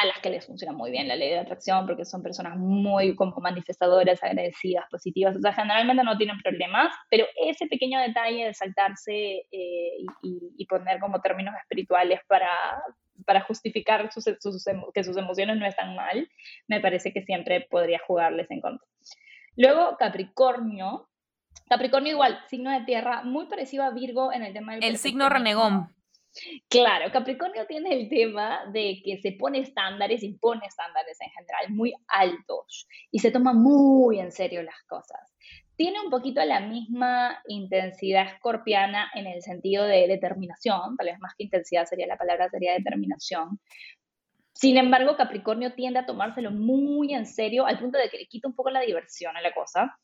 a las que les funciona muy bien la ley de atracción porque son personas muy como manifestadoras, agradecidas, positivas. O sea, generalmente no tienen problemas, pero ese pequeño detalle de saltarse eh, y, y, poner como términos espirituales para, para justificar que sus emociones no están mal, me parece que siempre podría jugarles en contra. Luego, Capricornio. Capricornio igual, signo de tierra, muy parecido a Virgo en el tema del... El signo renegón. Claro, Capricornio tiene el tema de que se pone estándares y pone estándares en general muy altos y se toma muy en serio las cosas tiene un poquito la misma intensidad escorpiana en el sentido de determinación, tal vez más que intensidad sería la palabra, sería determinación. Sin embargo, Capricornio tiende a tomárselo muy en serio al punto de que le quita un poco la diversión a la cosa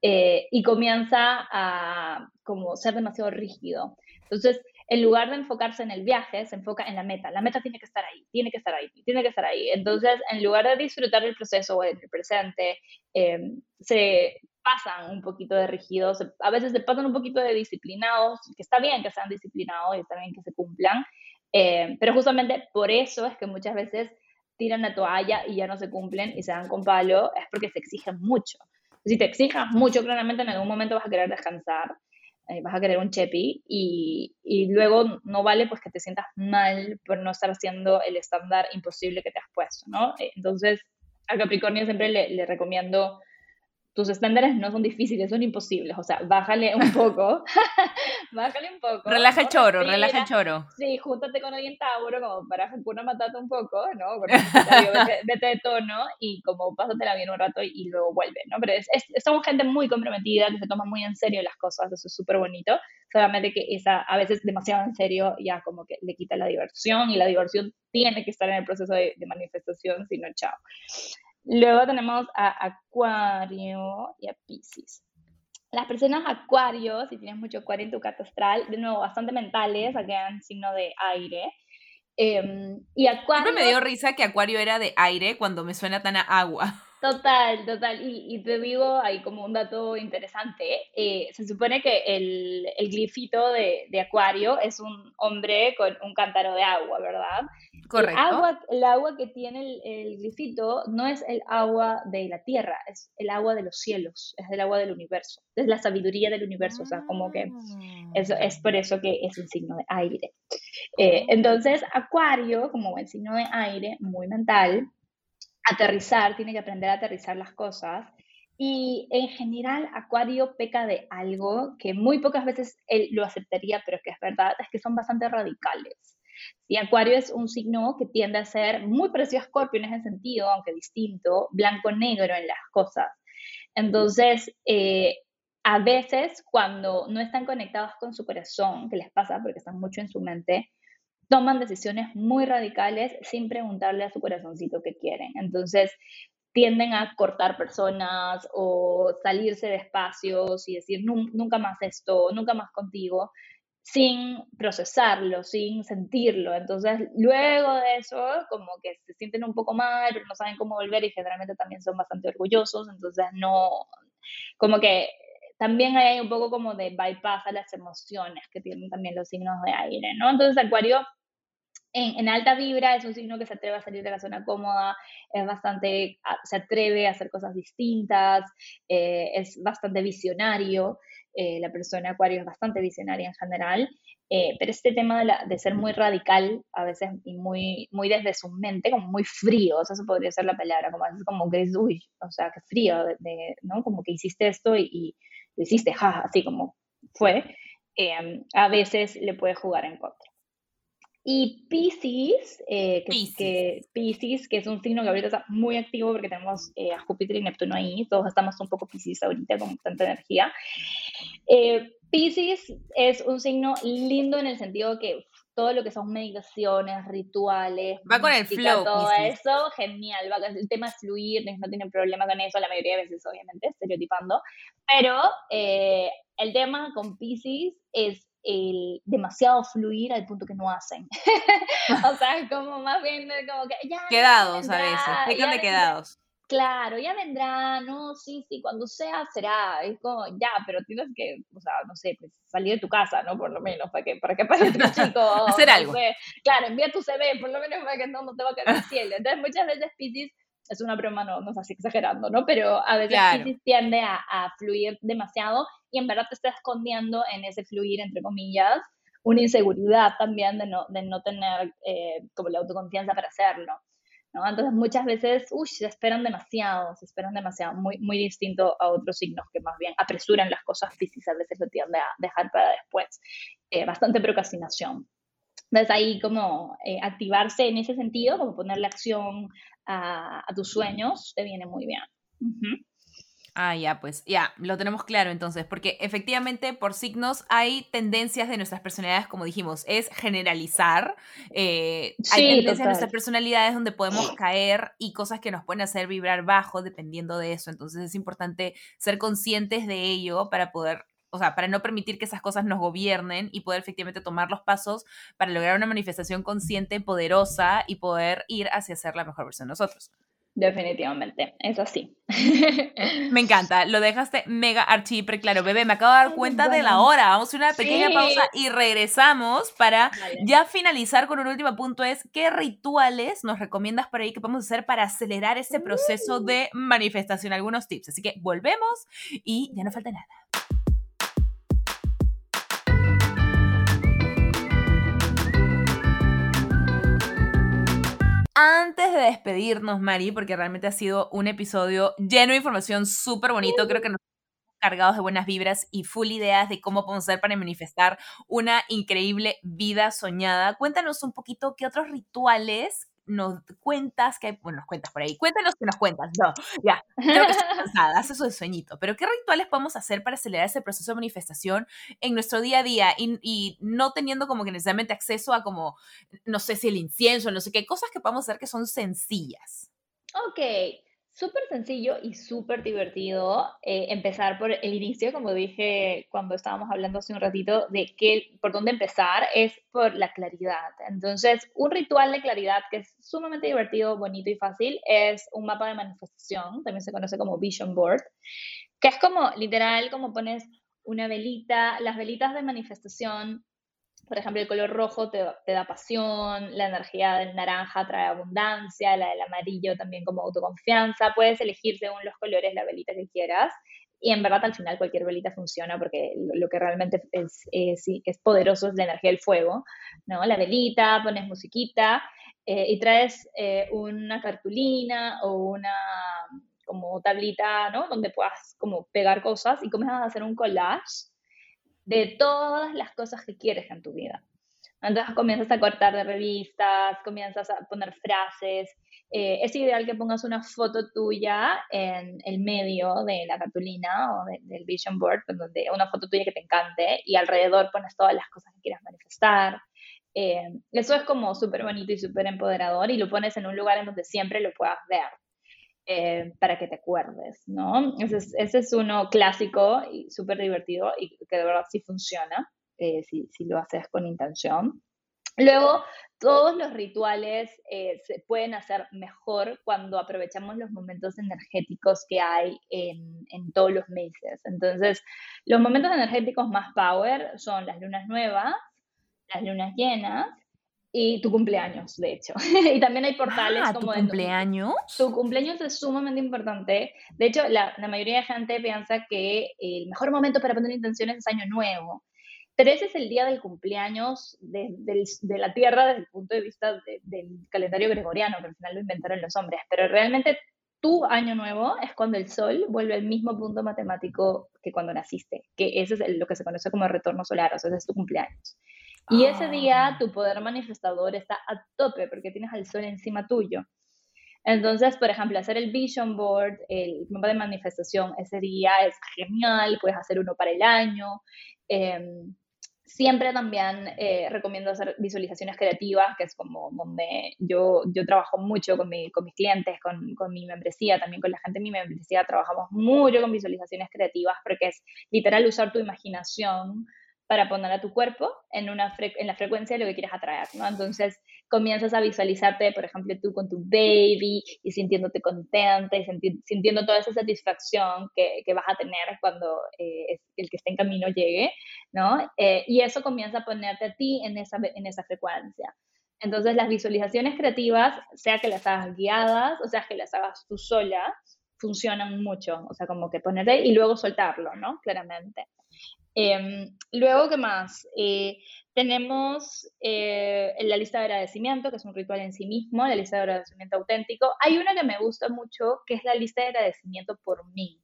eh, y comienza a como ser demasiado rígido. Entonces, en lugar de enfocarse en el viaje, se enfoca en la meta. La meta tiene que estar ahí, tiene que estar ahí, tiene que estar ahí. Entonces, en lugar de disfrutar el proceso o el presente, eh, se pasan un poquito de rígidos, a veces se pasan un poquito de disciplinados, que está bien que sean disciplinados y está bien que se cumplan, eh, pero justamente por eso es que muchas veces tiran la toalla y ya no se cumplen y se dan con palo, es porque se exigen mucho. Si te exijas mucho, claramente en algún momento vas a querer descansar, eh, vas a querer un chepi y, y, luego no vale pues que te sientas mal por no estar haciendo el estándar imposible que te has puesto, ¿no? Eh, entonces, a Capricornio siempre le, le recomiendo tus estándares no son difíciles, son imposibles. O sea, bájale un poco. bájale un poco. Relaja el choro, relaja el choro. Sí, júntate con alguien Tauro como para Hakuna Matata un poco, ¿no? vete, de tono y como pásatela bien un rato y, luego vuelve, ¿no? Pero es, somos gente muy comprometida, que se toma muy en serio las cosas, eso es súper bonito. Solamente que esa, a veces demasiado en serio, ya como que le quita la diversión y la diversión tiene que estar en el proceso de, de manifestación, si no, chao. Luego tenemos a Acuario y a Pisces. Las personas Acuario, si tienes mucho Acuario en tu carta astral, de nuevo, bastante mentales, aquí signo de aire. Em, y Acuario. Siempre me dio risa que Acuario era de aire cuando me suena tan a agua. Total, total. Y, te digo ahí como un dato interesante. Eh, se supone que el, el glifito de, de, Acuario es un hombre con un cántaro de agua, ¿verdad? Correcto. El agua, el agua que tiene el, glifito no es el agua de la tierra, es el agua de los cielos, es el agua del universo, es la sabiduría del universo, o sea, como que eso, es por eso que es un signo de aire. Eh, entonces, Acuario, como buen signo de aire, muy mental, aterrizar, tiene que aprender a aterrizar las cosas. Y en general, Acuario peca de algo que muy pocas veces él lo aceptaría, pero que es verdad, es que son bastante radicales. Y Acuario es un signo que tiende a ser muy parecido a Scorpio en ese sentido, aunque distinto, blanco-negro en las cosas. Entonces, eh, a veces cuando no están conectados con su corazón, que les pasa porque están mucho en su mente, toman decisiones muy radicales sin preguntarle a su corazoncito qué quieren. Entonces, tienden a cortar personas o salirse de espacios y decir nunca más esto, nunca más contigo, sin procesarlo, sin sentirlo. Entonces, luego de eso, como que se sienten un poco mal, pero no saben cómo volver y generalmente también son bastante orgullosos, entonces no, como que también hay un poco como de bypass a las emociones que tienen también los signos de aire, ¿no? Entonces, Acuario en, alta vibra es un signo que se atreve a salir de la zona cómoda, es bastante, se atreve a hacer cosas distintas, eh, es bastante visionario. Eh, la persona Acuario es bastante visionaria en general, eh, pero este tema de, ser muy radical, a veces y muy, muy desde su mente, como muy frío, o sea, eso podría ser la palabra, como, como que es, uy, o sea, qué frío, de, ¿no? Como que hiciste esto y, lo hiciste, ja, así como fue, a veces le puede jugar en contra. Y Pisces, eh, que, Pisces. Que, es un signo que ahorita está muy activo porque tenemos eh, a Júpiter y Neptuno ahí, todos estamos un poco Pisces ahorita con tanta energía. Eh, Pisces es un signo lindo en el sentido que todo lo que son meditaciones, rituales, va con el flow, todo eso, genial, va, el tema es fluir, no tienen problema con eso, la mayoría de veces obviamente, estereotipando, pero eh, el tema con Pisces es el demasiado fluir al punto que no hacen. o sea, como más bien como que ya... Quedados a veces, de quedados. Claro, ya vendrá, no, sí, sí, cuando sea será, es como, ya, pero tienes que, o sea, no sé, pues salir de tu casa, ¿no? Por lo menos, para que, para que pase tu chico. Hacer algo. Claro, envía tu CV, por lo menos para que no, no te va a caer el cielo. Entonces, muchas veces Pisces es una broma, no, no es así exagerando, ¿no? Pero a veces Pisces tiende a, a, fluir demasiado y en verdad te está escondiendo en ese fluir, entre comillas, una inseguridad también de no, de no tener eh, como la autoconfianza para hacerlo. Entonces muchas veces, uy, se esperan demasiado, se esperan demasiado, muy, muy distinto a otros signos que más bien apresuran las cosas físicas, a veces lo tienden a dejar para después. Eh, bastante procrastinación. Entonces ahí como eh, activarse en ese sentido, como ponerle acción a, tus sueños, te viene muy bien. Ah, ya, pues ya, lo tenemos claro entonces, porque efectivamente por signos hay tendencias de nuestras personalidades, como dijimos, es generalizar. Eh, hay tendencias de nuestras personalidades donde podemos caer y cosas que nos pueden hacer vibrar bajo dependiendo de eso. Entonces es importante ser conscientes de ello para poder o sea, para no permitir que esas cosas nos gobiernen y poder efectivamente tomar los pasos para lograr una manifestación consciente, poderosa y poder ir hacia ser la mejor versión de nosotros. Definitivamente, es así. Me encanta, lo dejaste mega archipre claro. Bebé, me acabo de dar cuenta de la hora. Vamos a hacer una pequeña pausa y regresamos para ya finalizar con un último punto. Es, ¿qué rituales nos recomiendas por ahí que podemos hacer para acelerar ese proceso uh. de manifestación? Algunos tips. Así que volvemos y ya no falta nada. Antes de despedirnos, Mari, porque realmente ha sido un episodio lleno de información súper bonito, creo que nos cargados de buenas vibras y full ideas de cómo podemos hacer para manifestar una increíble vida soñada. Cuéntanos un poquito qué otros rituales nos cuentas que bueno, nos cuentas por ahí. Cuéntanos que nos cuentas. No, ya, creo que estoy cansada, haces eso de sueñito. Pero ¿qué rituales podemos hacer para acelerar ese proceso de manifestación en nuestro día a día y, y, no teniendo como que necesariamente acceso a como, no sé si el incienso, no sé qué, cosas que podemos hacer que son sencillas? Ok, Súper sencillo y súper divertido eh, empezar por el inicio, como dije cuando estábamos hablando hace un ratito, de qué, por dónde empezar, es por la claridad. Entonces, un ritual de claridad que es sumamente divertido, bonito y fácil es un mapa de manifestación, también se conoce como Vision Board, que es como literal, como pones una velita, las velitas de manifestación por ejemplo, el color rojo te, da pasión, la energía del naranja trae abundancia, la del amarillo también como autoconfianza. Puedes elegir según los colores la velita que quieras. Y en verdad al final cualquier velita funciona porque lo, que realmente es, es, poderoso es la energía del fuego, ¿no? La velita, pones musiquita eh, y traes eh, una cartulina o una como tablita, ¿no? Donde puedas como pegar cosas y comienzas a hacer un collage de todas las cosas que quieres en tu vida. Entonces comienzas a cortar de revistas, comienzas a poner frases. Eh, es ideal que pongas una foto tuya en el medio de la cartulina o del vision board, donde una foto tuya que te encante y alrededor pones todas las cosas que quieras manifestar. Eh, eso es como súper bonito y súper empoderador y lo pones en un lugar en donde siempre lo puedas ver. Eh, para que te acuerdes, ¿no? Ese es, ese es uno clásico y súper divertido y que de verdad sí funciona, eh, si, si, lo haces con intención. Luego, todos los rituales eh, se pueden hacer mejor cuando aprovechamos los momentos energéticos que hay en, en, todos los meses. Entonces, los momentos energéticos más power son las lunas nuevas, las lunas llenas y tu cumpleaños, de hecho. y también hay portales ah, como... ¿Tu cumpleaños? tu cumpleaños es sumamente importante. De hecho, la, la, mayoría de gente piensa que el mejor momento para poner intenciones es año nuevo. Pero ese es el día del cumpleaños de, de, la Tierra desde el punto de vista del calendario gregoriano, que al final lo inventaron los hombres. Pero realmente tu año nuevo es cuando el Sol vuelve al mismo punto matemático que cuando naciste, que ese es lo que se conoce como retorno solar, o sea, ese es tu cumpleaños. Y ese día ah. tu poder manifestador está a tope porque tienes al sol encima tuyo. Entonces, por ejemplo, hacer el vision board, el mapa de manifestación, ese día es genial, puedes hacer uno para el año. Em, siempre también eh, recomiendo hacer visualizaciones creativas, que es como donde yo, yo trabajo mucho con, mi, con mis clientes, con, con, mi membresía, también con la gente de mi membresía, trabajamos mucho con visualizaciones creativas porque es literal usar tu imaginación para poner a tu cuerpo en, una en la frecuencia de lo que quieres atraer, ¿no? Entonces comienzas a visualizarte, por ejemplo, tú con tu baby y sintiéndote contenta y sintiendo toda esa satisfacción que, que vas a tener cuando eh, el que está en camino llegue, ¿no? Eh, y eso comienza a ponerte a ti en esa, en esa frecuencia. Entonces las visualizaciones creativas, sea que las hagas guiadas o sea que las hagas tú sola, funcionan mucho, o sea, como que ponerte y luego soltarlo, ¿no? Claramente. Em, luego, ¿qué más? Eh, tenemos eh, la lista de agradecimiento, que es un ritual en sí mismo, la lista de agradecimiento auténtico. Hay una que me gusta mucho, que es la lista de agradecimiento por mí,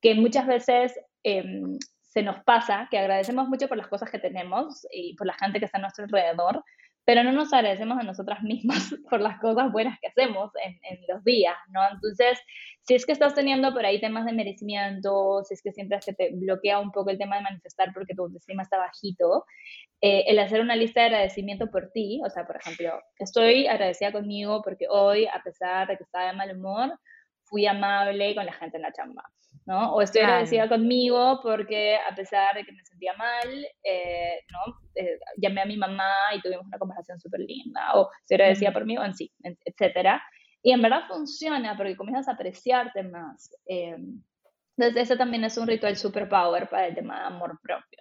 que muchas veces em, se nos pasa, que agradecemos mucho por las cosas que tenemos y por la gente que está a nuestro alrededor, pero no nos agradecemos a nosotras mismas por las cosas buenas que hacemos en, los días, ¿no? Entonces, si es que estás teniendo por ahí temas de merecimiento, si es que sientes que te bloquea un poco el tema de manifestar porque tu autoestima está bajito, eh, el hacer una lista de agradecimiento por ti, o sea, por ejemplo, estoy agradecida conmigo porque hoy, a pesar de que estaba de mal humor, fui amable con la gente en la chamba. ¿No? O estoy agradecida conmigo porque a pesar de que me sentía mal, eh, ¿no? Eh, llamé a mi mamá y tuvimos una conversación súper linda, o estoy agradecida por mí, o en sí, etcétera. Y en verdad funciona porque comienzas a apreciarte más. Eh, entonces, ese también es un ritual super power para el tema de amor propio.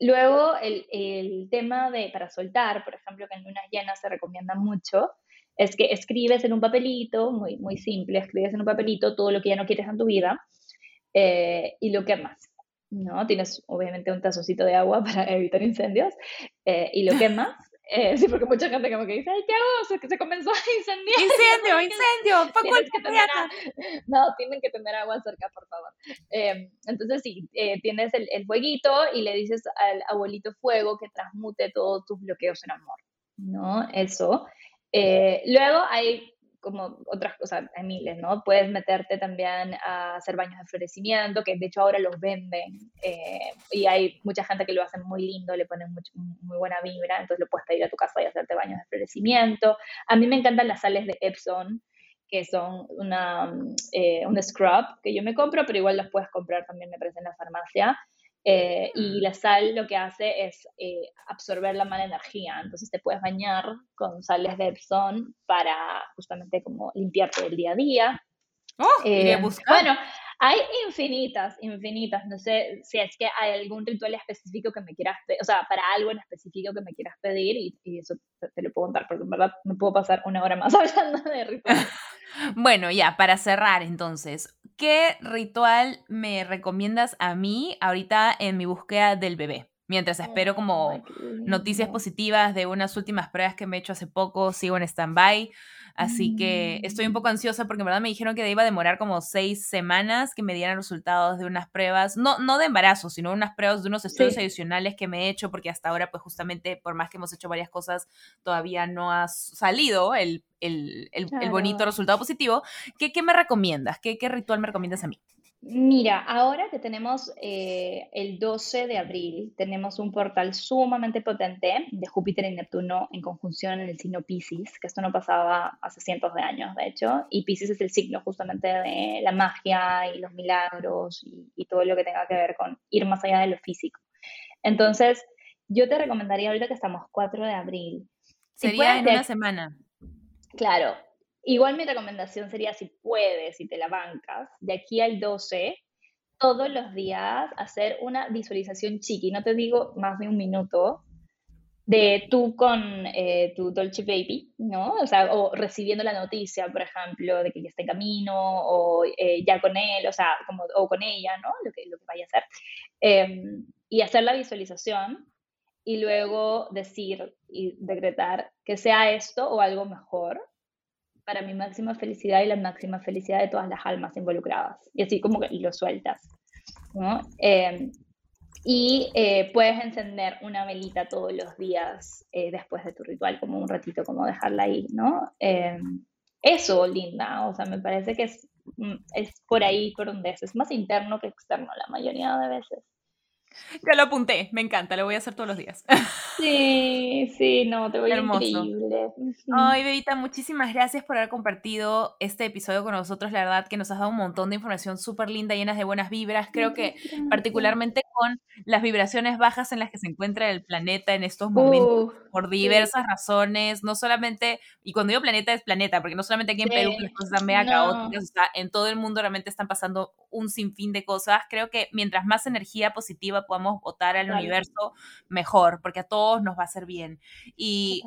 luego, el, el, tema de para soltar, por ejemplo, que en lunas llenas se recomienda mucho, es que escribes en un papelito, muy, muy simple, escribes en un papelito todo lo que ya no quieres en tu vida eh, y lo quemas, ¿no? Tienes obviamente un tazocito de agua para evitar incendios eh, y lo quemas Eh, sí, porque mucha gente como que dice, ay, ¿qué hago? Se, se comenzó a incendiar. Incendio, incendio, fue culpa No, tienen que tener agua cerca, por favor. Eh, entonces, sí, eh, tienes el, el, fueguito y le dices al abuelito fuego que transmute todos tus bloqueos en amor, ¿no? Eso. Luego hay como otras cosas, hay miles, ¿no? Puedes meterte también a hacer baños de florecimiento, que de hecho ahora los venden, eh, y hay mucha gente que lo hace muy lindo, le ponen muy, buena vibra, entonces lo puedes pedir a tu casa y hacerte baños de florecimiento. A mí me encantan las sales de Epson, que son una, eh, un scrub que yo me compro, pero igual las puedes comprar también, me parece, en la farmacia. Eh, y la sal lo que hace es eh, absorber la mala energía, entonces te puedes bañar con sales de Epsom para justamente como limpiarte el día a día. Oh, eh, bueno, hay infinitas, infinitas. No sé si es que hay algún ritual específico que me quieras pedir, o sea, para algo en específico que me quieras pedir y, eso te, lo puedo contar, porque en verdad me puedo pasar una hora más hablando de rituales. bueno, ya, para cerrar entonces, ¿qué ritual me recomiendas a mí ahorita en mi búsqueda del bebé? Mientras espero como noticias positivas de unas últimas pruebas que me he hecho hace poco, sigo en stand-by. Así que estoy un poco ansiosa porque en verdad me dijeron que iba a demorar como seis semanas que me dieran resultados de unas pruebas, no, no de embarazo, sino unas pruebas de unos estudios adicionales que me he hecho porque hasta ahora pues justamente por más que hemos hecho varias cosas todavía no ha salido el, el, el, bonito resultado positivo. ¿Qué, qué me recomiendas? ¿Qué, ¿Qué ritual me recomiendas a mí? Mira, ahora que tenemos eh, el 12 de abril, tenemos un portal sumamente potente de Júpiter y Neptuno en conjunción en el signo Pisces, que esto no pasaba hace cientos de años, de hecho, y Pisces es el signo justamente de la magia y los milagros y, todo lo que tenga que ver con ir más allá de lo físico. Entonces, yo te recomendaría ahorita que estamos 4 de abril. Sería en una semana. Claro, Igual mi recomendación sería, si puedes, si te la bancas, de aquí al 12, todos los días hacer una visualización chiqui, no te digo más de un minuto, de tú con eh, tu Dolce Baby, ¿no? O sea, o recibiendo la noticia, por ejemplo, de que ya está en camino, o eh, ya con él, o sea, como, o con ella, ¿no? Lo que, lo que vaya a hacer. Em, y hacer la visualización y luego decir y decretar que sea esto o algo mejor, para mi máxima felicidad y la máxima felicidad de todas las almas involucradas. Y así como que lo sueltas. ¿no? Em, y eh, puedes encender una velita todos los días eh, después de tu ritual, como un ratito, como dejarla ahí, ¿no? Em, eso, linda, o sea, me parece que es, mm, es por ahí por donde es, es más interno que externo la mayoría de veces. Ya lo apunté, me encanta, lo voy a hacer todos los días. Sí, sí, no, te voy a increíble. Ay, Bebita, muchísimas gracias por haber compartido este episodio con nosotros. La verdad que nos has dado un montón de información súper linda, llenas de buenas vibras. Creo que particularmente con las vibraciones bajas en las que se encuentra el planeta en estos momentos, por diversas razones, no solamente, y cuando digo planeta es planeta, porque no solamente aquí en Perú las cosas están mega caóticas, o sea, en todo el mundo realmente están pasando un sinfín de cosas. Creo que mientras más energía positiva podamos votar al universo, mejor, porque a todos nos va a hacer bien. Y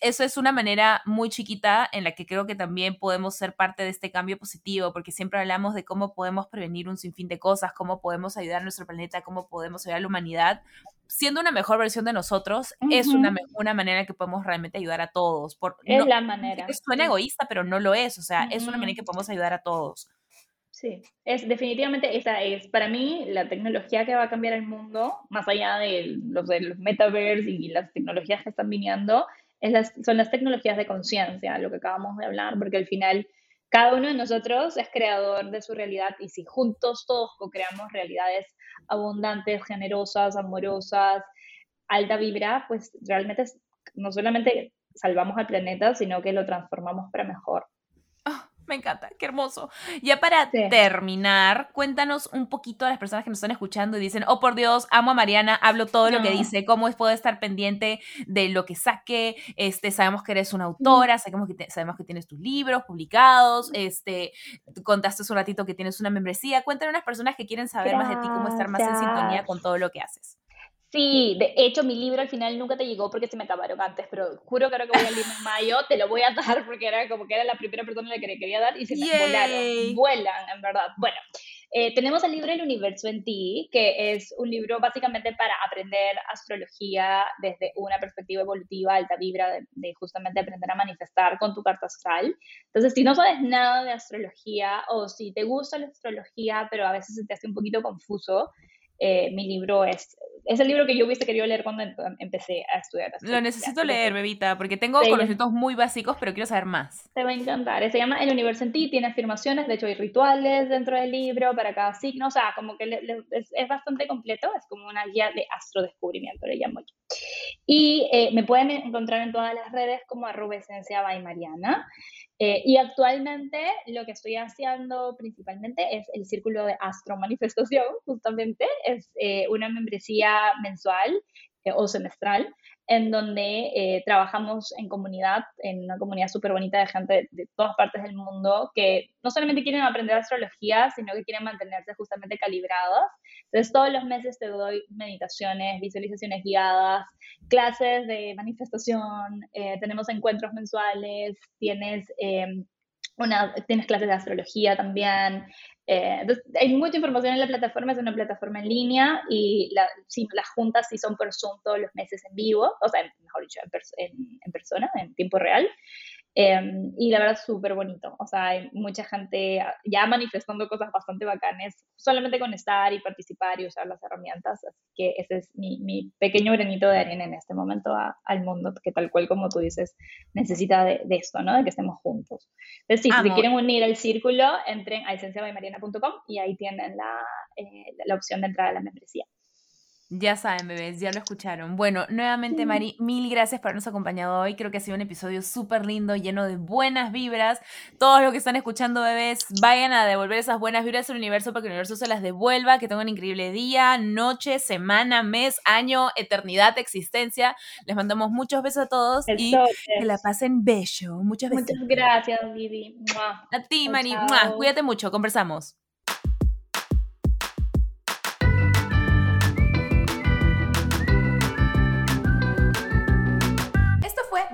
eso es una manera muy chiquita en la que creo que también podemos ser parte de este cambio positivo, porque siempre hablamos de cómo podemos prevenir un sinfín de cosas, cómo podemos ayudar a nuestro planeta, cómo podemos ayudar a la humanidad. Siendo una mejor versión de nosotros, es una, una manera que podemos realmente ayudar a todos. Por, es la manera. Suena egoísta, pero no lo es. O sea, es una manera que podemos ayudar a todos. Sí, es definitivamente esa es para mí la tecnología que va a cambiar el mundo, más allá de los, de los metaverse y las tecnologías que están viniendo, son las tecnologías de conciencia, lo que acabamos de hablar, porque al final cada uno de nosotros es creador de su realidad y si juntos todos co-creamos realidades abundantes, generosas, amorosas, alta vibra, pues realmente no solamente salvamos al planeta, sino que lo transformamos para mejor. Me encanta, qué hermoso. Ya para terminar, cuéntanos un poquito a las personas que nos están escuchando y dicen, oh por Dios, amo a Mariana, hablo todo lo que dice, cómo puedo estar pendiente de lo que saque, este, sabemos que eres una autora, sabemos que, sabemos que tienes tus libros publicados, este, contaste hace un ratito que tienes una membresía, cuéntanos a las personas que quieren saber más de ti, cómo estar más en sintonía con todo lo que haces. Sí, de hecho mi libro al final nunca te llegó porque se me acabaron antes, pero juro que ahora que voy a leer en mayo te lo voy a dar porque era como que era la primera persona a la que le quería dar y se me volaron, vuelan en verdad. Bueno, Eh, tenemos el libro El universo en ti, que es un libro básicamente para aprender astrología desde una perspectiva evolutiva, alta vibra, de, justamente aprender a manifestar con tu carta astral. Entonces, si no sabes nada de astrología o si te gusta la astrología, pero a veces se te hace un poquito confuso, eh, mi libro es, es el libro que yo hubiese querido leer cuando empecé a estudiar. Lo necesito leer, bebita, porque tengo conocimientos muy básicos, pero quiero saber más. Te va a encantar. Se llama El Universo en ti, tiene afirmaciones, de hecho hay rituales dentro del libro para cada signo, o sea, como que es, es, bastante completo, es como una guía de astrodescubrimiento, le llamo yo. Y eh, me pueden encontrar en todas las redes como arroba esencia by Mariana. Eh, y actualmente lo que estoy haciendo principalmente es el círculo de astro manifestación, justamente, es eh, una membresía mensual o semestral en donde eh, trabajamos en comunidad, en una comunidad súper bonita de gente de, todas partes del mundo que no solamente quieren aprender astrología, sino que quieren mantenerse justamente calibrados. Entonces, todos los meses te doy meditaciones, visualizaciones guiadas, clases de manifestación, eh, tenemos encuentros mensuales, tienes... Em, una, tienes clases de astrología también, eh, hay mucha información en la plataforma, es una plataforma en línea y la, las juntas sí son por Zoom todos los meses en vivo, o sea, mejor dicho, en, en persona, en tiempo real. Em, y la verdad, súper bonito. O sea, hay mucha gente ya manifestando cosas bastante bacanes, solamente con estar y participar y usar las herramientas. Así que ese es mi, mi pequeño granito de arena en este momento al mundo, que tal cual como tú dices, necesita de, esto, ¿no? De que estemos juntos. Entonces, si quieren unir al círculo, entren a esenciabaymariana.com y ahí tienen la, eh, la opción de entrar a la membresía. Ya saben, bebés, ya lo escucharon. Bueno, nuevamente, Mari, mil gracias por habernos acompañado hoy. Creo que ha sido un episodio súper lindo, lleno de buenas vibras. Todos los que están escuchando, bebés, vayan a devolver esas buenas vibras al universo para que el universo se las devuelva. Que tengan un increíble día, noche, semana, mes, año, eternidad, existencia. Les mandamos muchos besos a todos y que la pasen bello. Muchas Muchas gracias, Vivi. A ti, Mari. Cuídate mucho. Conversamos.